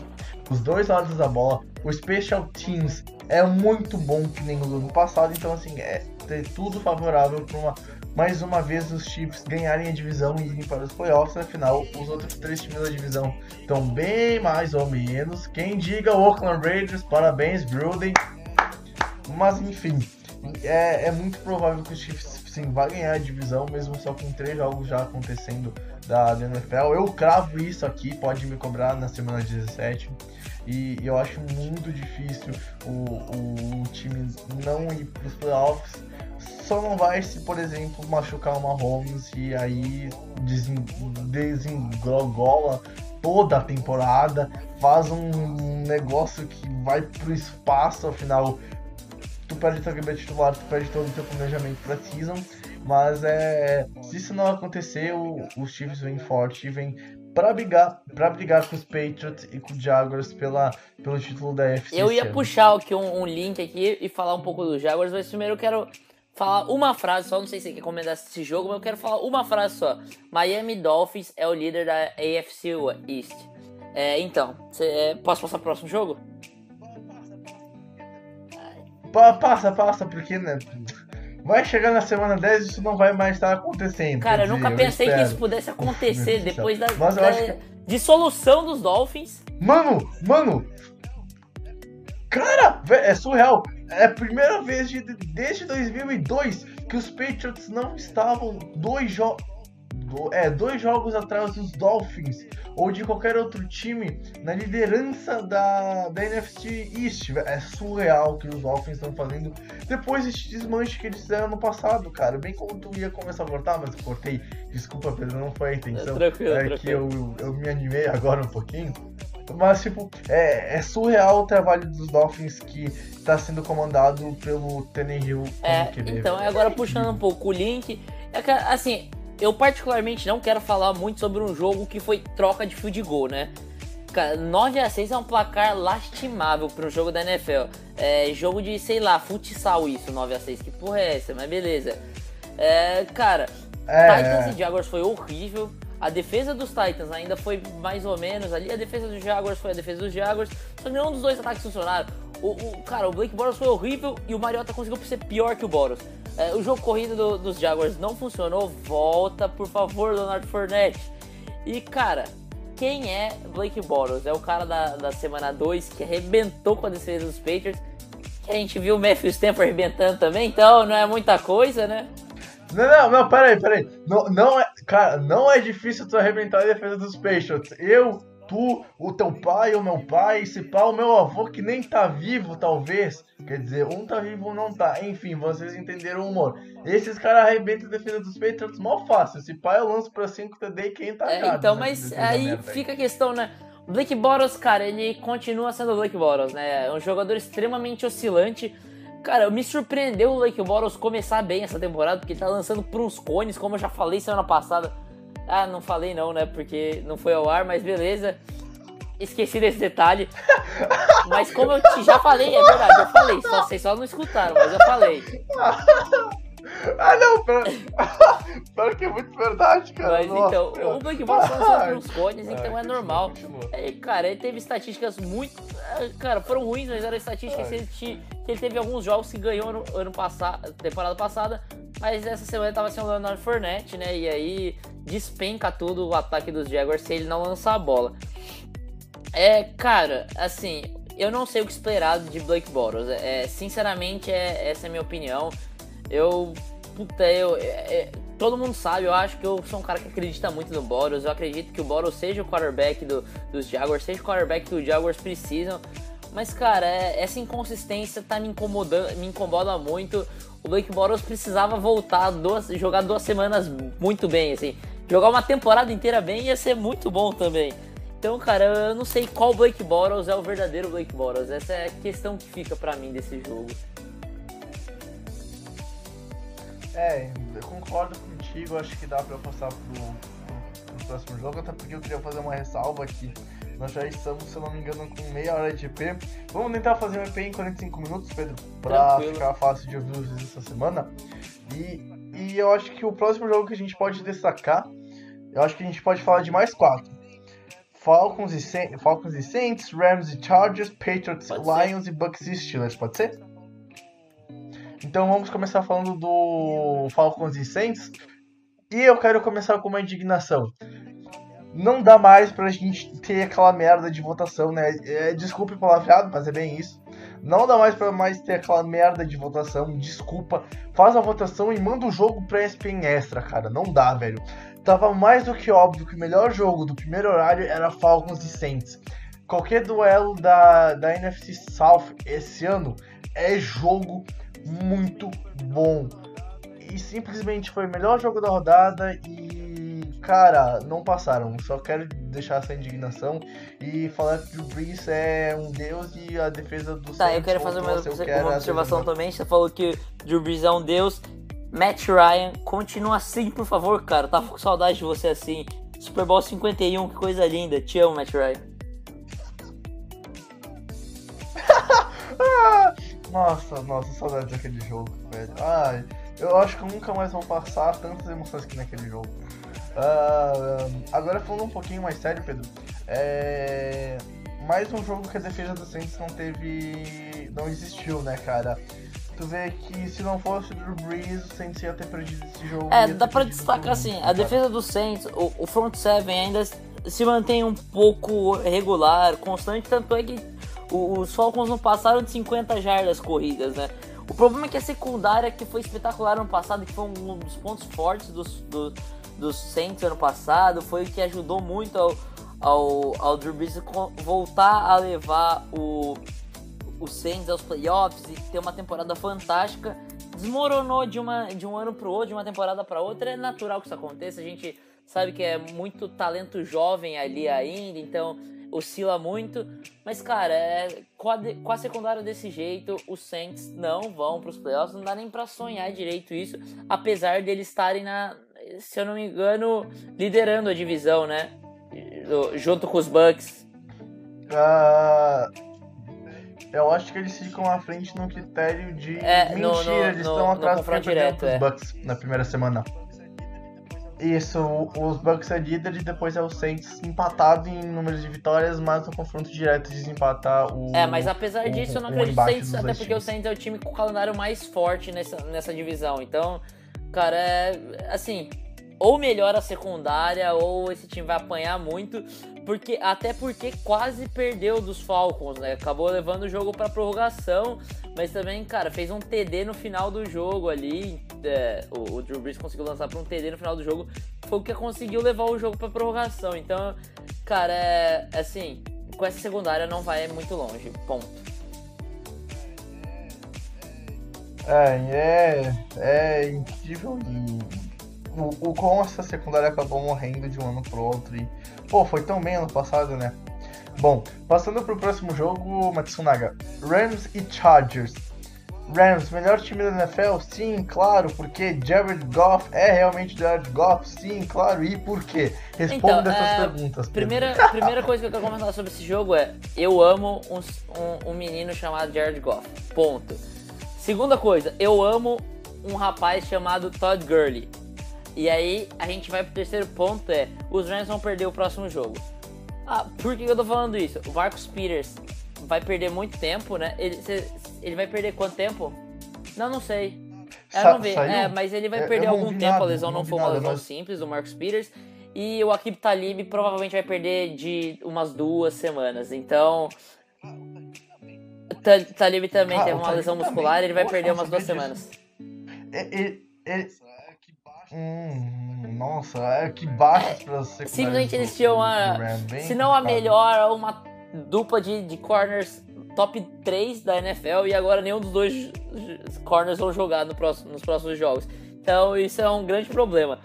os dois lados da bola, o Special Teams é muito bom que nem no ano passado, então assim, é tudo favorável para uma mais uma vez os Chiefs ganharem a divisão e irem para os playoffs. Afinal, os outros três times da divisão estão bem mais ou menos. Quem diga o Oakland Raiders, parabéns, Gruden. Mas enfim, é, é muito provável que os Chiefs sim vai ganhar a divisão, mesmo só com três jogos já acontecendo da, da NFL. Eu cravo isso aqui, pode me cobrar na semana 17. E eu acho muito difícil o, o, o time não ir para os playoffs só não vai se, por exemplo, machucar uma Mahomes e aí desengrogola toda a temporada, faz um negócio que vai pro espaço, afinal tu perde tua QB titular, tu perde todo o teu planejamento pra season, mas é, se isso não acontecer, o, os Chiefs vêm forte e vêm para brigar, para brigar com os Patriots e com os Jaguars pela, pelo título da FC. Eu ia puxar aqui um, um, link aqui e falar um pouco dos Jaguars, mas primeiro eu quero falar uma frase só, não sei se você quer comentar esse jogo, mas eu quero falar uma frase só. Miami Dolphins é o líder da AFC East. É, então, cê, é, posso passar pro próximo jogo? Passa, passa, porque né, vai chegar na semana 10 e isso não vai mais estar acontecendo. Cara, eu nunca pensei eu que isso pudesse acontecer depois da, da que... dissolução dos Dolphins. Mano, mano, cara, é surreal. É a primeira vez de, desde 2002 que os Patriots não estavam dois jogos. É, dois jogos atrás dos Dolphins ou de qualquer outro time na liderança da, da NFC East. É surreal o que os Dolphins estão fazendo depois desse desmanche que eles fizeram no passado, cara. Bem como tu ia começar a cortar, mas cortei. Desculpa, Pedro, não foi a intenção. É, tranquilo, é tranquilo. que eu, eu me animei agora um pouquinho. Mas, tipo, é, é surreal o trabalho dos Dolphins que está sendo comandado pelo Tannehill é, Então, agora puxando um pouco o link, é que, assim, eu particularmente não quero falar muito sobre um jogo que foi troca de field goal, né? 9 a 6 é um placar lastimável para um jogo da NFL. É jogo de, sei lá, futsal isso, 9 a 6 Que porra é essa? Mas beleza. É, cara, é, Titans e Jaguars foi horrível. A defesa dos Titans ainda foi mais ou menos ali. A defesa dos Jaguars foi a defesa dos Jaguars. Só que nenhum dos dois ataques funcionaram. O, o, cara, o Blake Boros foi horrível e o Mariota conseguiu ser pior que o Boros. É, o jogo corrido do, dos Jaguars não funcionou. Volta, por favor, Leonard Fournette. E, cara, quem é Blake Bortles? É o cara da, da semana 2 que arrebentou com a defesa dos Patriots. Que a gente viu o Matthew Stafford arrebentando também, então não é muita coisa, né? Não, não, não, peraí, peraí. Não, não é, cara, não é difícil tu arrebentar a defesa dos Patriots. Eu tu, o teu pai, o meu pai, esse pá, o meu avô que nem tá vivo, talvez. Quer dizer, um tá vivo, um não tá. Enfim, vocês entenderam o humor. Esses caras arrebentam a defesa dos Patriots mal fácil. Esse pai eu lanço pra 5 TD e quem tá é, Então, mas aí fica a questão, né? O Blake Boros, cara, ele continua sendo o Blake Boros, né? É um jogador extremamente oscilante. Cara, me surpreendeu o Blake Boros começar bem essa temporada, porque ele tá lançando por uns cones, como eu já falei semana passada ah, não falei não, né? Porque não foi ao ar, mas beleza. Esqueci desse detalhe. Mas como eu te já falei, é verdade, eu falei. Só, vocês só não escutaram, mas eu falei. Ah, não, pera... pera que é muito verdade, cara. Mas Nossa, então, o Black Box são sobre uns cones, então é normal. É, cara, ele teve estatísticas muito. É, cara, foram ruins, mas eram estatísticas que ele, que ele teve alguns jogos que ganhou ano, ano passado, temporada passada. Mas essa semana ele tava sendo o Leonard Fournette, né? E aí despenca tudo o ataque dos Jaguars se ele não lançar a bola. É, cara, assim, eu não sei o que esperar de Blake Bortles. É, sinceramente, é, essa é a minha opinião. Eu, puta, eu, é, é, todo mundo sabe, eu acho que eu sou um cara que acredita muito no Boros. Eu acredito que o Boros seja o quarterback do, dos Jaguars, seja o quarterback que os Jaguars precisam. Mas, cara, é, essa inconsistência tá me incomodando, me incomoda muito. O Blake Boros precisava voltar, duas, jogar duas semanas muito bem, assim. Jogar uma temporada inteira bem ia ser muito bom também. Então, cara, eu não sei qual Blake Boros é o verdadeiro Blake Boros. Essa é a questão que fica para mim desse jogo. É, eu concordo contigo, acho que dá pra passar pro, pro, pro, próximo jogo, até porque eu queria fazer uma ressalva aqui. Nós já estamos, se eu não me engano, com meia hora de EP. Vamos tentar fazer um EP em 45 minutos, Pedro, pra Tranquilo. ficar fácil de ouvir os essa semana. E, e eu acho que o próximo jogo que a gente pode destacar, eu acho que a gente pode falar de mais quatro. Falcons e, Saints, Falcons e Saints, Rams e Chargers, Patriots, pode Lions ser. e Bucks e Steelers, pode ser? Então vamos começar falando do Falcons e Saints. E eu quero começar com uma indignação. Não dá mais pra gente ter aquela merda de votação, né? É, desculpe o palavreado, mas é bem isso. Não dá mais pra mais ter aquela merda de votação. Desculpa. Faz a votação e manda o jogo pra ESPN Extra, cara. Não dá, velho. Tava mais do que óbvio que o melhor jogo do primeiro horário era Falcons e Saints. Qualquer duelo da, da NFC South esse ano é jogo muito bom. E simplesmente foi o melhor jogo da rodada e, cara, não passaram. Só quero deixar essa indignação e falar que o Brees é um deus e a defesa do Tá, eu quero fazer uma, uma observação também. Você falou que o Drew Brees é um deus. Matt Ryan, continua assim, por favor, cara. Tava com saudade de você assim. Super Bowl 51, que coisa linda. Te amo, Matt Ryan. Nossa, nossa, saudade daquele jogo, velho. Ai, eu acho que nunca mais vão passar tantas emoções que naquele jogo. Uh, agora falando um pouquinho mais sério, Pedro. É... Mais um jogo que a defesa do Saints não teve. não existiu, né, cara? Tu vê que se não fosse o Drew Brees, o Saints ia ter perdido esse jogo. É, dá pra destacar assim, a defesa do Saints, o, o front seven ainda se mantém um pouco regular, constante, tanto é que os Falcons não passaram de 50 jardas corridas, né? O problema é que a secundária, que foi espetacular ano passado, que foi um dos pontos fortes dos, do, dos Saints ano passado, foi o que ajudou muito ao, ao, ao Drew Brees voltar a levar o, o Saints aos playoffs e ter uma temporada fantástica. Desmoronou de, uma, de um ano para o outro, de uma temporada para outra. É natural que isso aconteça. A gente sabe que é muito talento jovem ali ainda, então oscila muito. Mas, cara, é, com, a com a secundária desse jeito, os Saints não vão para os playoffs. Não dá nem para sonhar direito isso, apesar de eles estarem na, se eu não me engano, liderando a divisão, né? Junto com os Bucks. Uh, eu acho que eles ficam à frente no critério de é, mentira. No, no, eles estão atrás do direto, é. Bucks na primeira semana. Isso, os Bucks é líder e depois é o Saints empatado em números de vitórias, mas no confronto direto de desempatar o. É, mas apesar disso, o, eu não acredito no Saints, até porque times. o Saints é o time com o calendário mais forte nessa, nessa divisão. Então, cara, é. Assim, ou melhora a secundária, ou esse time vai apanhar muito, porque até porque quase perdeu dos Falcons, né? Acabou levando o jogo para prorrogação, mas também, cara, fez um TD no final do jogo ali. É, o, o, Drew Brees conseguiu lançar para um TD no final do jogo, foi o que conseguiu levar o jogo para prorrogação. Então, cara, é assim, com essa secundária não vai muito longe. Ponto. É, é, é incrível e o, o como essa secundária acabou morrendo de um ano pro outro. E, pô, foi tão bem ano passado, né? Bom, passando pro próximo jogo, Matsunaga. Rams e Chargers. Rams, melhor time da NFL? Sim, claro, porque Jared Goff é realmente Jared Goff? Sim, claro, e por quê? Responda então, essas é, perguntas. Primeira, primeira coisa que eu quero comentar sobre esse jogo é: eu amo um, um, um menino chamado Jared Goff. Ponto. Segunda coisa, eu amo um rapaz chamado Todd Gurley. E aí a gente vai pro terceiro ponto, é os Rams vão perder o próximo jogo. Ah, por que eu tô falando isso? O Marcus Peters vai perder muito tempo, né? Ele, ele vai perder quanto tempo? Não, não sei. Eu não vi. É, mas ele vai perder algum tempo, nada, a lesão não, não foi uma lesão mas... simples, o Marcus Peters. E o Akib Talib provavelmente vai perder de umas duas semanas. Então. Talib também ah, teve uma lesão muscular, também. ele vai perder umas duas semanas. Ele, ele, Hum, nossa, é que baixo pra ser. Simplesmente eles tinham uma. Se não a melhor, uma dupla de, de corners top 3 da NFL e agora nenhum dos dois corners vão jogar no próximo, nos próximos jogos. Então isso é um grande problema.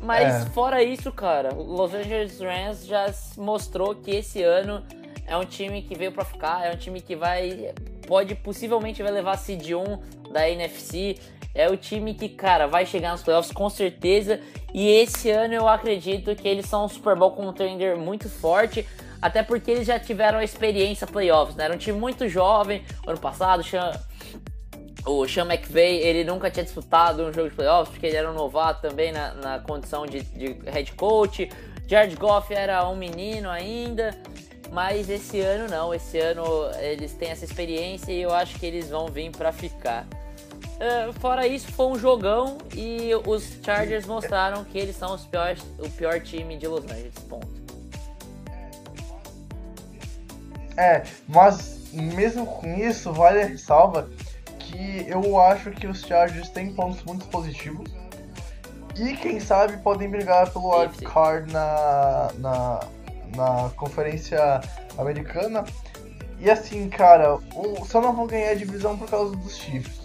Mas é. fora isso, cara, Los Angeles Rams já mostrou que esse ano é um time que veio para ficar, é um time que vai pode possivelmente vai levar a seed 1 da NFC. É o time que, cara, vai chegar nos playoffs com certeza. E esse ano eu acredito que eles são um Super Bowl contender muito forte. Até porque eles já tiveram a experiência playoffs, né? Era um time muito jovem. Ano passado, Sean, o Sean McVay, ele nunca tinha disputado um jogo de playoffs, porque ele era um novato também na, na condição de, de head coach. Jared Goff era um menino ainda. Mas esse ano não, esse ano eles têm essa experiência e eu acho que eles vão vir para ficar. Uh, fora isso, foi um jogão e os Chargers mostraram que eles são os piores, o pior time de Los Angeles. Ponto. É, mas mesmo com isso, vale a ressalva que eu acho que os Chargers têm pontos muito positivos. E quem sabe podem brigar pelo wild card na, na, na conferência americana. E assim, cara, o, só não vão ganhar a divisão por causa dos Chiefs.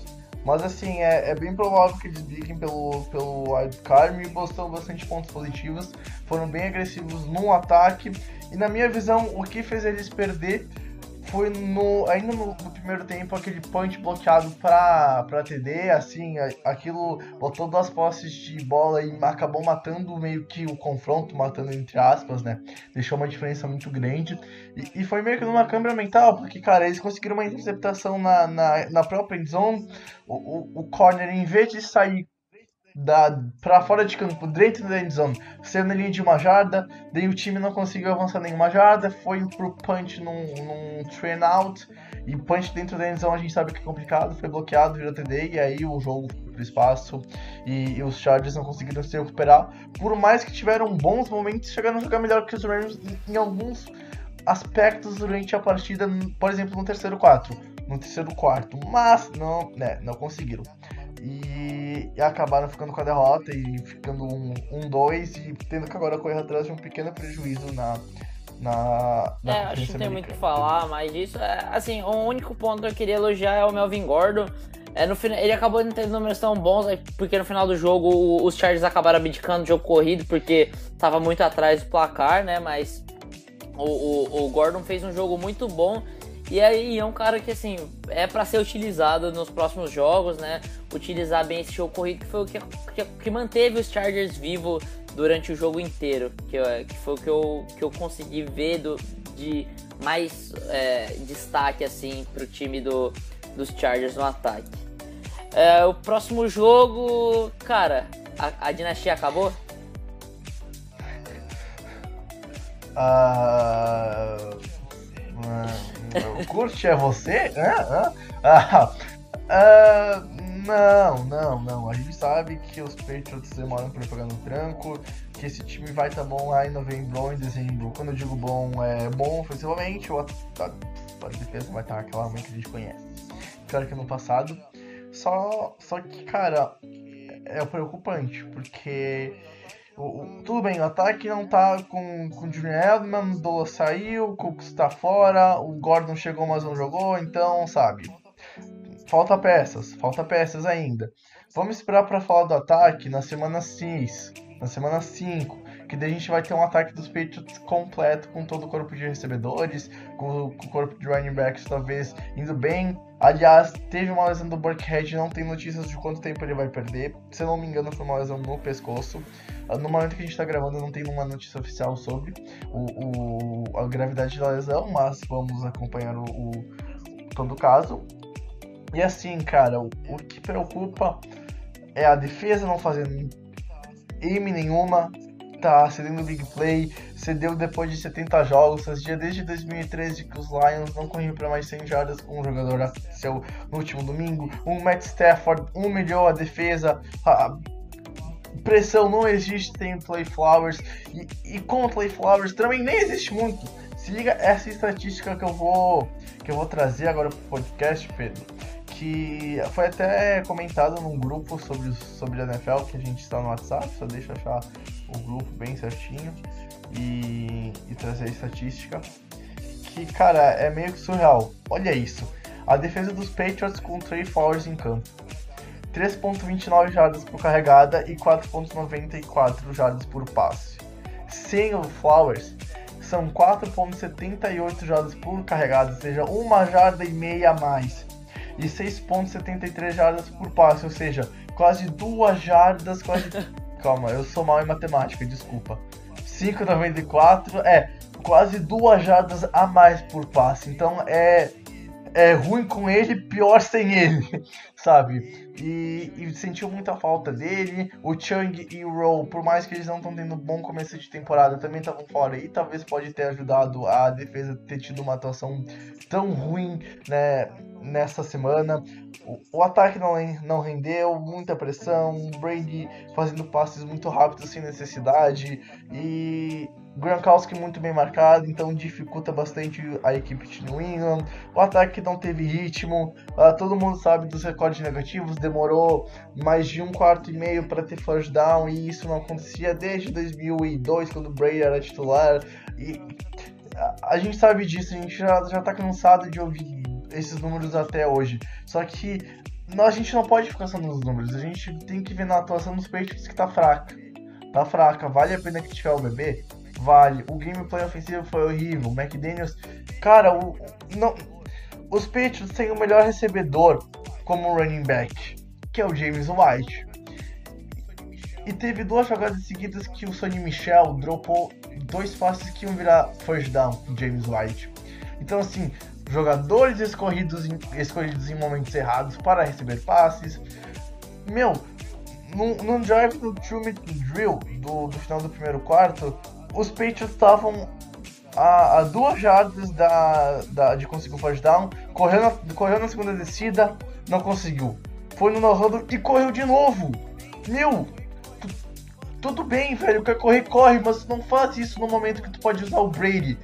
Mas assim, é, é bem provável que eles briguem pelo, pelo wildcard. Me mostrou bastante pontos positivos. Foram bem agressivos no ataque. E na minha visão, o que fez eles perder foi no ainda no, no, primeiro tempo aquele punch bloqueado pra, pra TD, assim, aquilo botou duas posses de bola e acabou matando meio que o confronto, matando entre aspas, né? Deixou uma diferença muito grande. E, e foi meio que numa câmera mental, porque, cara, eles conseguiram uma interceptação na, na, na própria endzone, o, o, o corner, em vez de sair da, pra fora de campo, dentro da endzone, sendo linha de uma jarda, daí o time não conseguiu avançar nenhuma jarda, foi pro punch num, num train out, e punch dentro da endzone a gente sabe que é complicado, foi bloqueado, virou TD, e aí o jogo foi pro espaço, e, e, os Chargers não conseguiram se recuperar, por mais que tiveram bons momentos, chegaram a jogar melhor que os Rams em, em alguns aspectos durante a partida, por exemplo, no terceiro quarto, no terceiro quarto, mas não, né, não conseguiram. E, e, acabaram ficando com a derrota e ficando um 2 um, e tendo que agora correr atrás de um pequeno prejuízo na. Na, na é, acho que não tem muito o que falar mais disso. É, assim, o único ponto que eu queria elogiar é o Melvin Gordon. É, no final, ele acabou não tendo números tão bons, é, porque no final do jogo os Chargers acabaram abdicando do jogo corrido, porque estava muito atrás do placar, né? Mas o, o, o Gordon fez um jogo muito bom e aí é um cara que assim é para ser utilizado nos próximos jogos, né? Utilizar bem esse jogo corrido que foi o que, que, que manteve os Chargers vivo durante o jogo inteiro, que, que foi o que eu, que eu consegui ver do, de mais é, destaque assim para o time do, dos Chargers no ataque. É, o próximo jogo, cara, a, a dinastia acabou? Uh, uh, curte é você? Uh, uh, não, não, não. A gente sabe que os Patriots demoram para pegar no tranco, que esse time vai estar tá bom lá em novembro em dezembro. Quando eu digo bom, é bom ofensivamente, ou a, a, a defesa vai estar tá aquela mãe que a gente conhece. Pior que no passado. Só, só que, cara, é preocupante, porque o, o, tudo bem, o ataque não tá com, com o Julian Edelman, o Dola saiu, o Cooks tá fora, o Gordon chegou, mas não jogou, então, sabe, falta peças, falta peças ainda. Vamos esperar para falar do ataque na semana 6, na semana 5, que daí a gente vai ter um ataque dos Patriots completo, com todo o corpo de recebedores, com, com o corpo de running backs talvez indo bem. Aliás, teve uma lesão do Burkhead, não tem notícias de quanto tempo ele vai perder. Se eu não me engano, foi uma lesão no pescoço. Ah, no momento que a gente está gravando, não tem uma notícia oficial sobre o, o, a gravidade da lesão, mas vamos acompanhar o, o todo o caso. E assim, cara, o, o que preocupa é a defesa não fazendo aim nenhuma, tá cedendo big play, cedeu depois de 70 jogos, fazia desde 2013 que os Lions não corriam para mais 100 jardas um jogador seu no último domingo, um Matt Stafford humilhou a defesa, a pressão não existe, tem Play Flowers, e, e com Play Flowers também nem existe muito. Se liga essa estatística que eu vou que eu vou trazer agora pro podcast, Pedro que foi até comentado num grupo sobre, sobre a NFL que a gente está no WhatsApp, só deixa eu achar o grupo bem certinho e, e trazer a estatística. Que, cara, é meio que surreal. Olha isso. A defesa dos Patriots com 3 Flowers em campo. 3.29 jardas por carregada e 4.94 jardas por passe. Sem o Flowers, são 4.78 jardas por carregada, ou seja, uma jarda e meia a mais e 6,73 jardas por passe, ou seja, quase duas jardas, quase. Calma, eu sou mal em matemática, desculpa. 5,94 é quase duas jardas a mais por passe. Então é é ruim com ele, pior sem ele, sabe? E, e sentiu muita falta dele. O Chung e o Rowe, por mais que eles não estão tendo um bom começo de temporada, também estavam fora e talvez pode ter ajudado a defesa ter tido uma atuação tão ruim, né? nessa semana. O, o, ataque não, não rendeu, muita pressão, Brady fazendo passes muito rápidos sem necessidade e Gronkowski muito bem marcado, então dificulta bastante a equipe de New England. O ataque não teve ritmo, uh, todo mundo sabe dos recordes negativos, demorou mais de um quarto e meio para ter first down e isso não acontecia desde 2002 quando o Brady era titular. E a gente sabe disso, a gente já, já tá cansado de ouvir esses números até hoje. Só que a gente não pode ficar só nos números, a gente tem que ver na atuação dos Patriots que tá fraca. Tá fraca, vale a pena criticar o bebê? Vale. O gameplay ofensivo foi horrível. O McDaniels. Cara, o, não, os Patriots têm o melhor recebedor como running back, que é o James White. E teve duas jogadas seguidas que o Sonny Michel dropou dois passes que iam virar first down James White. Então, assim, jogadores escolhidos em, escolhidos em momentos errados para receber passes. Meu, num, drive do Minute Drill do, do final do primeiro quarto, os Patriots estavam a, a, duas jardas da, da, de conseguir um first down, correu na, correu na segunda descida, não conseguiu. Foi no no e correu de novo. Meu, tudo bem, velho, quer correr, corre, mas não faz isso no momento que tu pode usar o Brady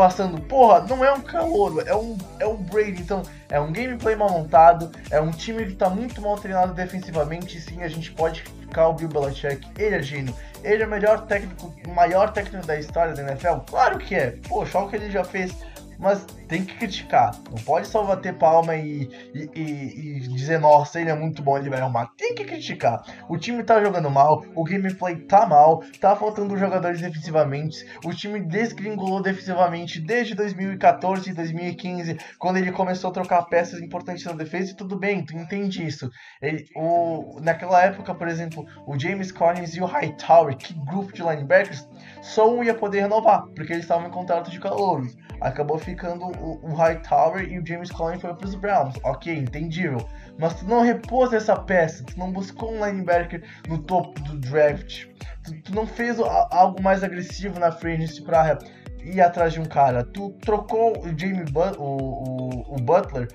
passando, porra, não é um calor, é um, é um Brady, então é um gameplay mal montado, é um time que tá muito mal treinado defensivamente, sim, a gente pode ficar o Bill Belichick, ele é gênio, ele é o melhor técnico, maior técnico da história da NFL? Claro que é, poxa, olha o que ele já fez mas tem que criticar. Não pode só bater palma e, e, e, e, dizer, nossa, ele é muito bom, ele vai arrumar. Tem que criticar. O time tá jogando mal, o gameplay tá mal, tá faltando jogadores defensivamente. O time desgringolou defensivamente desde 2014 e 2015, quando ele começou a trocar peças importantes na defesa, e tudo bem, tu entende isso. Ele, o, naquela época, por exemplo, o James Collins e o Hightower, que grupo de linebackers, só um ia poder renovar, porque eles estavam em contrato de calouros acabou ficando o, o Hightower e o James Conner foi para os Browns. Ok, entendível. Mas tu não repôs essa peça, tu não buscou um linebacker no topo do draft, tu, tu não fez algo mais agressivo na frente para ir atrás de um cara. Tu trocou o Jamie But o, o, o Butler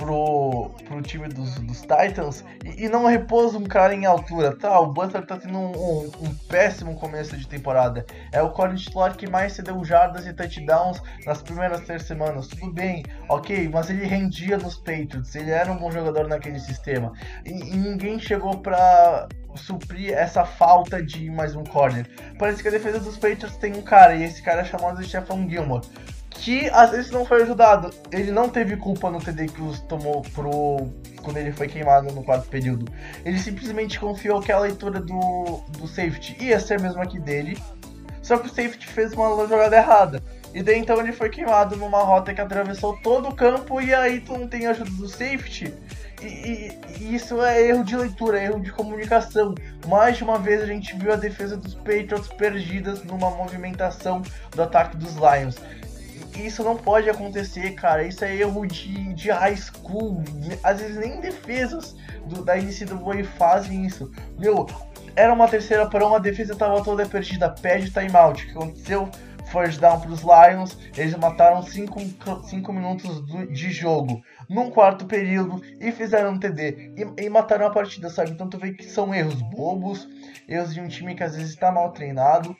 pro, pro time dos, dos Titans e, e, não repousa um cara em altura, tá? O Butler tá tendo um, um, um péssimo começo de temporada. É o core titular que mais cedeu jardas e touchdowns nas primeiras três semanas. Tudo bem, ok, mas ele rendia nos Patriots, ele era um bom jogador naquele sistema. E, e ninguém chegou pra suprir essa falta de mais um corner. Parece que a defesa dos Patriots tem um cara, e esse cara é chamado Stephon Gilmore que às vezes não foi ajudado. Ele não teve culpa no TD que os tomou pro. quando ele foi queimado no quarto período. Ele simplesmente confiou que a leitura do, do safety ia ser mesmo aqui dele. Só que o safety fez uma jogada errada. E daí então ele foi queimado numa rota que atravessou todo o campo e aí tu não tem ajuda do safety. E, e, e, isso é erro de leitura, erro de comunicação. Mais de uma vez a gente viu a defesa dos Patriots perdidas numa movimentação do ataque dos Lions isso não pode acontecer, cara. Isso é erro de, de high school. Às vezes nem defesas do, da NCAA fazem isso. Meu, era uma terceira para uma defesa tava toda perdida. Pede timeout. O que aconteceu? First down para os Lions. Eles mataram 5 minutos do, de jogo num quarto período e fizeram um TD e, e, mataram a partida, sabe? Então tu vê que são erros bobos, erros de um time que às vezes está mal treinado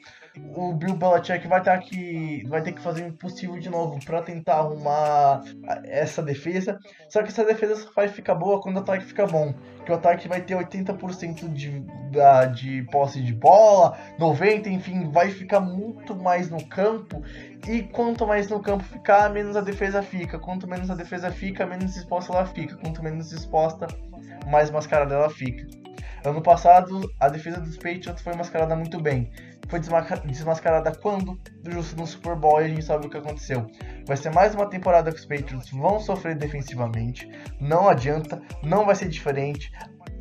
o Bill Belichick vai ter que vai ter que fazer o impossível de novo para tentar arrumar essa defesa. Só que essa defesa só vai ficar boa quando o ataque fica bom. Que o ataque vai ter 80% de, de posse de bola, 90%, enfim, vai ficar muito mais no campo. E quanto mais no campo ficar, menos a defesa fica. Quanto menos a defesa fica, menos exposta ela fica. Quanto menos exposta, mais mascarada ela fica. Ano passado, a defesa dos Patriots foi mascarada muito bem foi desmascarada quando? Justo no Super Bowl e a gente sabe o que aconteceu. Vai ser mais uma temporada que os Patriots vão sofrer defensivamente. Não adianta, não vai ser diferente.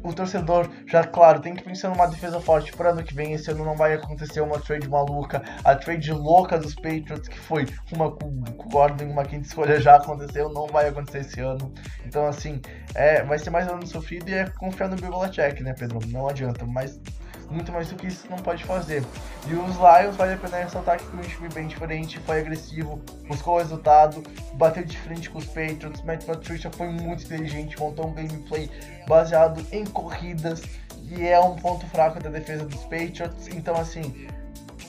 O torcedor já, claro, tem que pensar numa defesa forte para ano que vem. Esse ano não vai acontecer uma trade maluca. A trade louca dos Patriots, que foi uma com o Gordon uma quinta escolha, já aconteceu. Não vai acontecer esse ano. Então, assim, é, vai ser mais um ano sofrido e é confiar no Bill Belichick, né, Pedro? Não adianta. Mas muito mais do que isso não pode fazer. E os Lions, vale a pena ressaltar que um time bem diferente, foi agressivo, buscou o resultado, bateu de frente com os Patriots. Matt Patricia foi muito inteligente, montou um gameplay baseado em corridas e é um ponto fraco da defesa dos Patriots. Então, assim,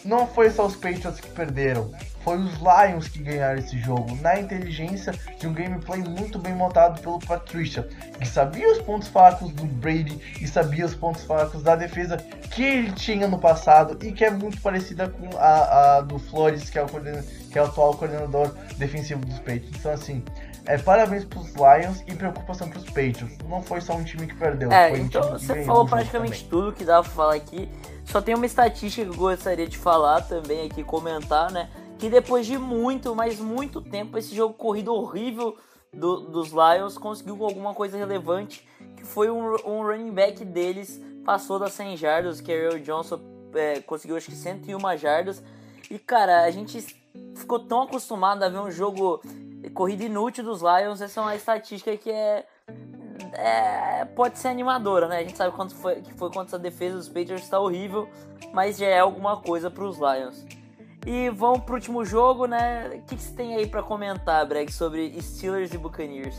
não foi só os Patriots que perderam, foi os Lions que ganharam esse jogo, na inteligência de um gameplay muito bem montado pelo Patricia, que sabia os pontos fracos do Brady e sabia os pontos fracos da defesa que ele tinha no passado e que é muito parecida com a, a do Flores, que é, o que é o atual coordenador defensivo dos Patriots. Então, assim, é, parabéns pros Lions e preocupação pros Patriots. Não foi só um time que perdeu. É, um então você falou praticamente tudo que dava pra falar aqui. Só tem uma estatística que eu gostaria de falar também aqui, comentar, né? Que depois de muito, mas muito tempo, esse jogo corrido horrível do, dos Lions conseguiu alguma coisa relevante, que foi um, um running back deles passou das 100 jardas, que Ariel Johnson é, conseguiu acho que 101 jardas, e cara, a gente ficou tão acostumado a ver um jogo corrida inútil dos Lions, essa é uma estatística que é, é pode ser animadora, né? A gente sabe quanto foi, que foi contra a defesa dos Patriots está horrível, mas já é alguma coisa para os Lions. E vamos pro último jogo, né? O que, que você tem aí para comentar, Breg, sobre Steelers e Buccaneers?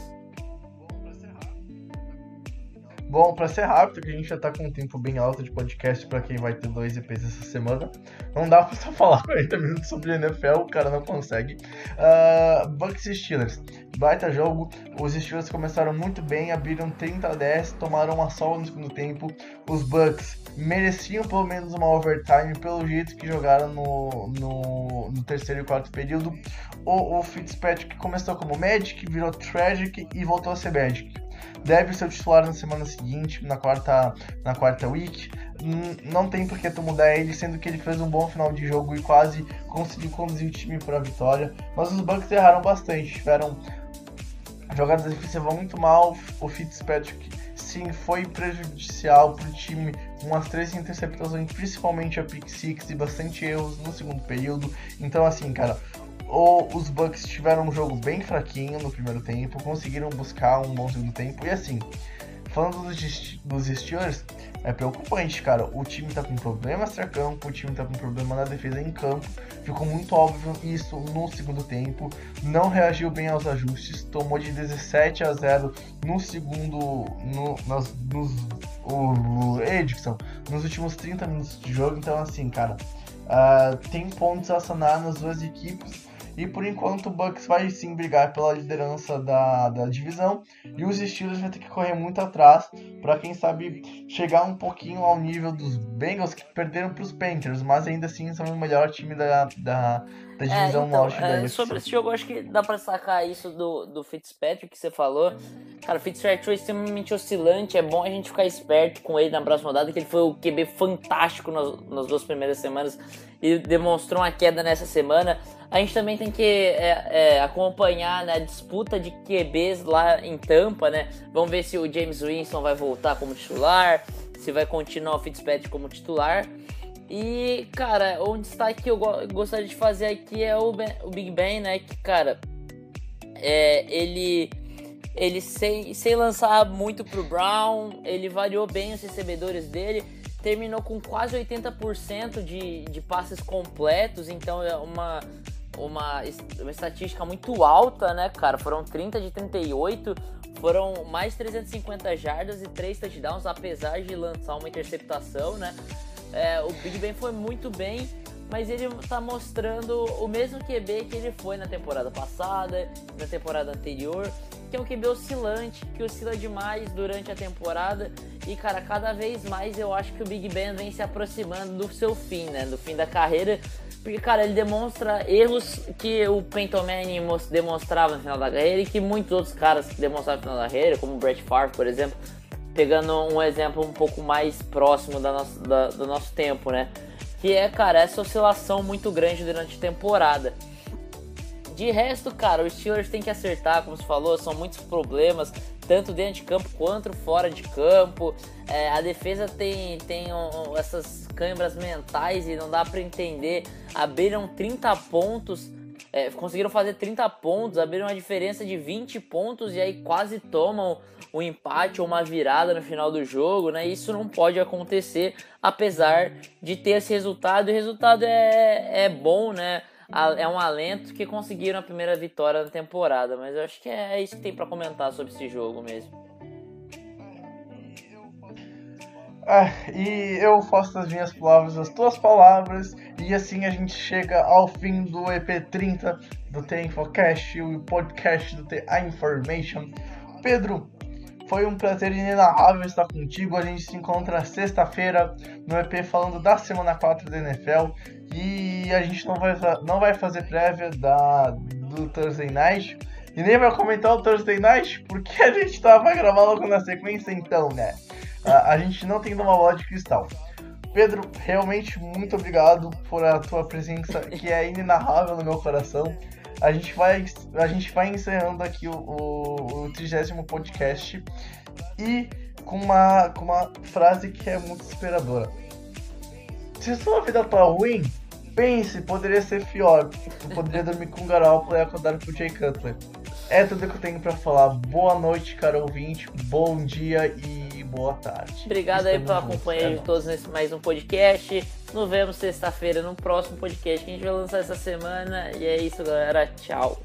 Bom, para ser rápido, que a gente já tá com um tempo bem alto de podcast para quem vai ter dois EPs essa semana, não dá pra só falar 40 minutos sobre NFL, o cara não consegue. Uh, Bucks e Steelers, baita jogo, os Steelers começaram muito bem, abriram 30 a 10, tomaram uma sola no segundo tempo. Os Bucks mereciam pelo menos uma overtime pelo jeito que jogaram no, no, no terceiro e quarto período. O, o Fitzpatrick começou como Magic, virou Tragic e voltou a ser Magic deve ser o titular na semana seguinte, na quarta, na quarta week. Não tem por que tu mudar ele, sendo que ele fez um bom final de jogo e quase conseguiu conduzir o time para a vitória. Mas os Bucks erraram bastante, tiveram jogadas defensivas muito mal. O Fitzpatrick sim foi prejudicial para o time, umas três interceptações, principalmente a pick six e bastante erros no segundo período. Então assim, cara, ou os Bucks tiveram um jogo bem fraquinho no primeiro tempo, conseguiram buscar um bom segundo tempo, e assim, falando dos, dos Steelers, é preocupante, cara. O time tá com problema extra-campo, o time tá com problema na defesa em campo. Ficou muito óbvio isso no segundo tempo. Não reagiu bem aos ajustes, tomou de 17 a 0 no segundo. No, nas, nos, o, o Edson, nos últimos 30 minutos de jogo. Então, assim, cara, uh, tem pontos a sanar nas duas equipes e por enquanto o Bucks vai sim brigar pela liderança da, da divisão. E os Steelers vai ter que correr muito atrás para quem sabe chegar um pouquinho ao nível dos Bengals que perderam para os Panthers, mas ainda assim são o melhor time da, da, da é, divisão é, então, norte é, da Sobre esse jogo, acho que dá para sacar isso do, do Fitzpatrick que você falou. Cara, o Fitzpatrick foi extremamente oscilante. É bom a gente ficar esperto com ele na próxima rodada, que ele foi o QB fantástico nas, nas duas primeiras semanas e demonstrou uma queda nessa semana. A gente também tem que é, é, acompanhar né, a disputa de QBs lá em Tampa, né? Vamos ver se o James Winston vai voltar como titular, se vai continuar o Fitzpatrick como titular. E, cara, um destaque que eu gostaria de fazer aqui é o, ben, o Big Ben, né? Que, cara, é, ele ele sem, sem lançar muito pro Brown, ele variou bem os recebedores dele, terminou com quase 80% de, de passes completos, então é uma, uma, uma estatística muito alta, né, cara? Foram 30 de 38, foram mais 350 jardas e 3 touchdowns, apesar de lançar uma interceptação, né? É, o Big Ben foi muito bem, mas ele tá mostrando o mesmo QB que ele foi na temporada passada, na temporada anterior, que é um QB oscilante, que oscila demais durante a temporada. E, cara, cada vez mais eu acho que o Big Ben vem se aproximando do seu fim, né? Do fim da carreira. Porque, cara, ele demonstra erros que o Peyton Manning demonstrava no final da carreira e que muitos outros caras demonstraram no final da carreira, como o Brett Favre, por exemplo, pegando um exemplo um pouco mais próximo da nosso, da, do nosso tempo, né? Que é, cara, essa oscilação muito grande durante a temporada. De resto, cara, os Steelers têm que acertar, como você falou, são muitos problemas, tanto dentro de campo quanto fora de campo. É, a defesa tem, tem um, essas câimbras mentais e não dá para entender. Abriram 30 pontos, é, conseguiram fazer 30 pontos, abriram uma diferença de 20 pontos e aí quase tomam um empate ou uma virada no final do jogo, né? Isso não pode acontecer, apesar de ter esse resultado. O resultado é, é bom, né? É um alento que conseguiram a primeira vitória na temporada, mas eu acho que é isso que tem para comentar sobre esse jogo mesmo. Ah, e eu faço as minhas palavras as tuas palavras, e assim a gente chega ao fim do EP30 do The Infocast, o podcast do The Information. Pedro, foi um prazer inenarrável estar contigo. A gente se encontra sexta-feira no EP falando da semana 4 da NFL. E a gente não vai, não vai fazer prévia da, do Thursday Night. E nem vai comentar o Thursday Night, porque a gente tá, vai gravar logo na sequência, então, né? A, a gente não tem uma bola de cristal. Pedro, realmente muito obrigado por a tua presença, que é inenarrável no meu coração. A gente vai, a gente vai encerrando aqui o, o, o 30 podcast e com uma, com uma frase que é muito inspiradora. Se sua vida tá ruim, pense, poderia ser pior. Tu poderia dormir com o Garoppolo e acordar com o Jay Cutler. É tudo que eu tenho para falar. Boa noite, caro ouvinte. Bom dia e boa tarde. Obrigado Estamos aí pela companhia de todos nesse mais um podcast. Nos vemos sexta-feira no próximo podcast que a gente vai lançar essa semana. E é isso, galera. Tchau.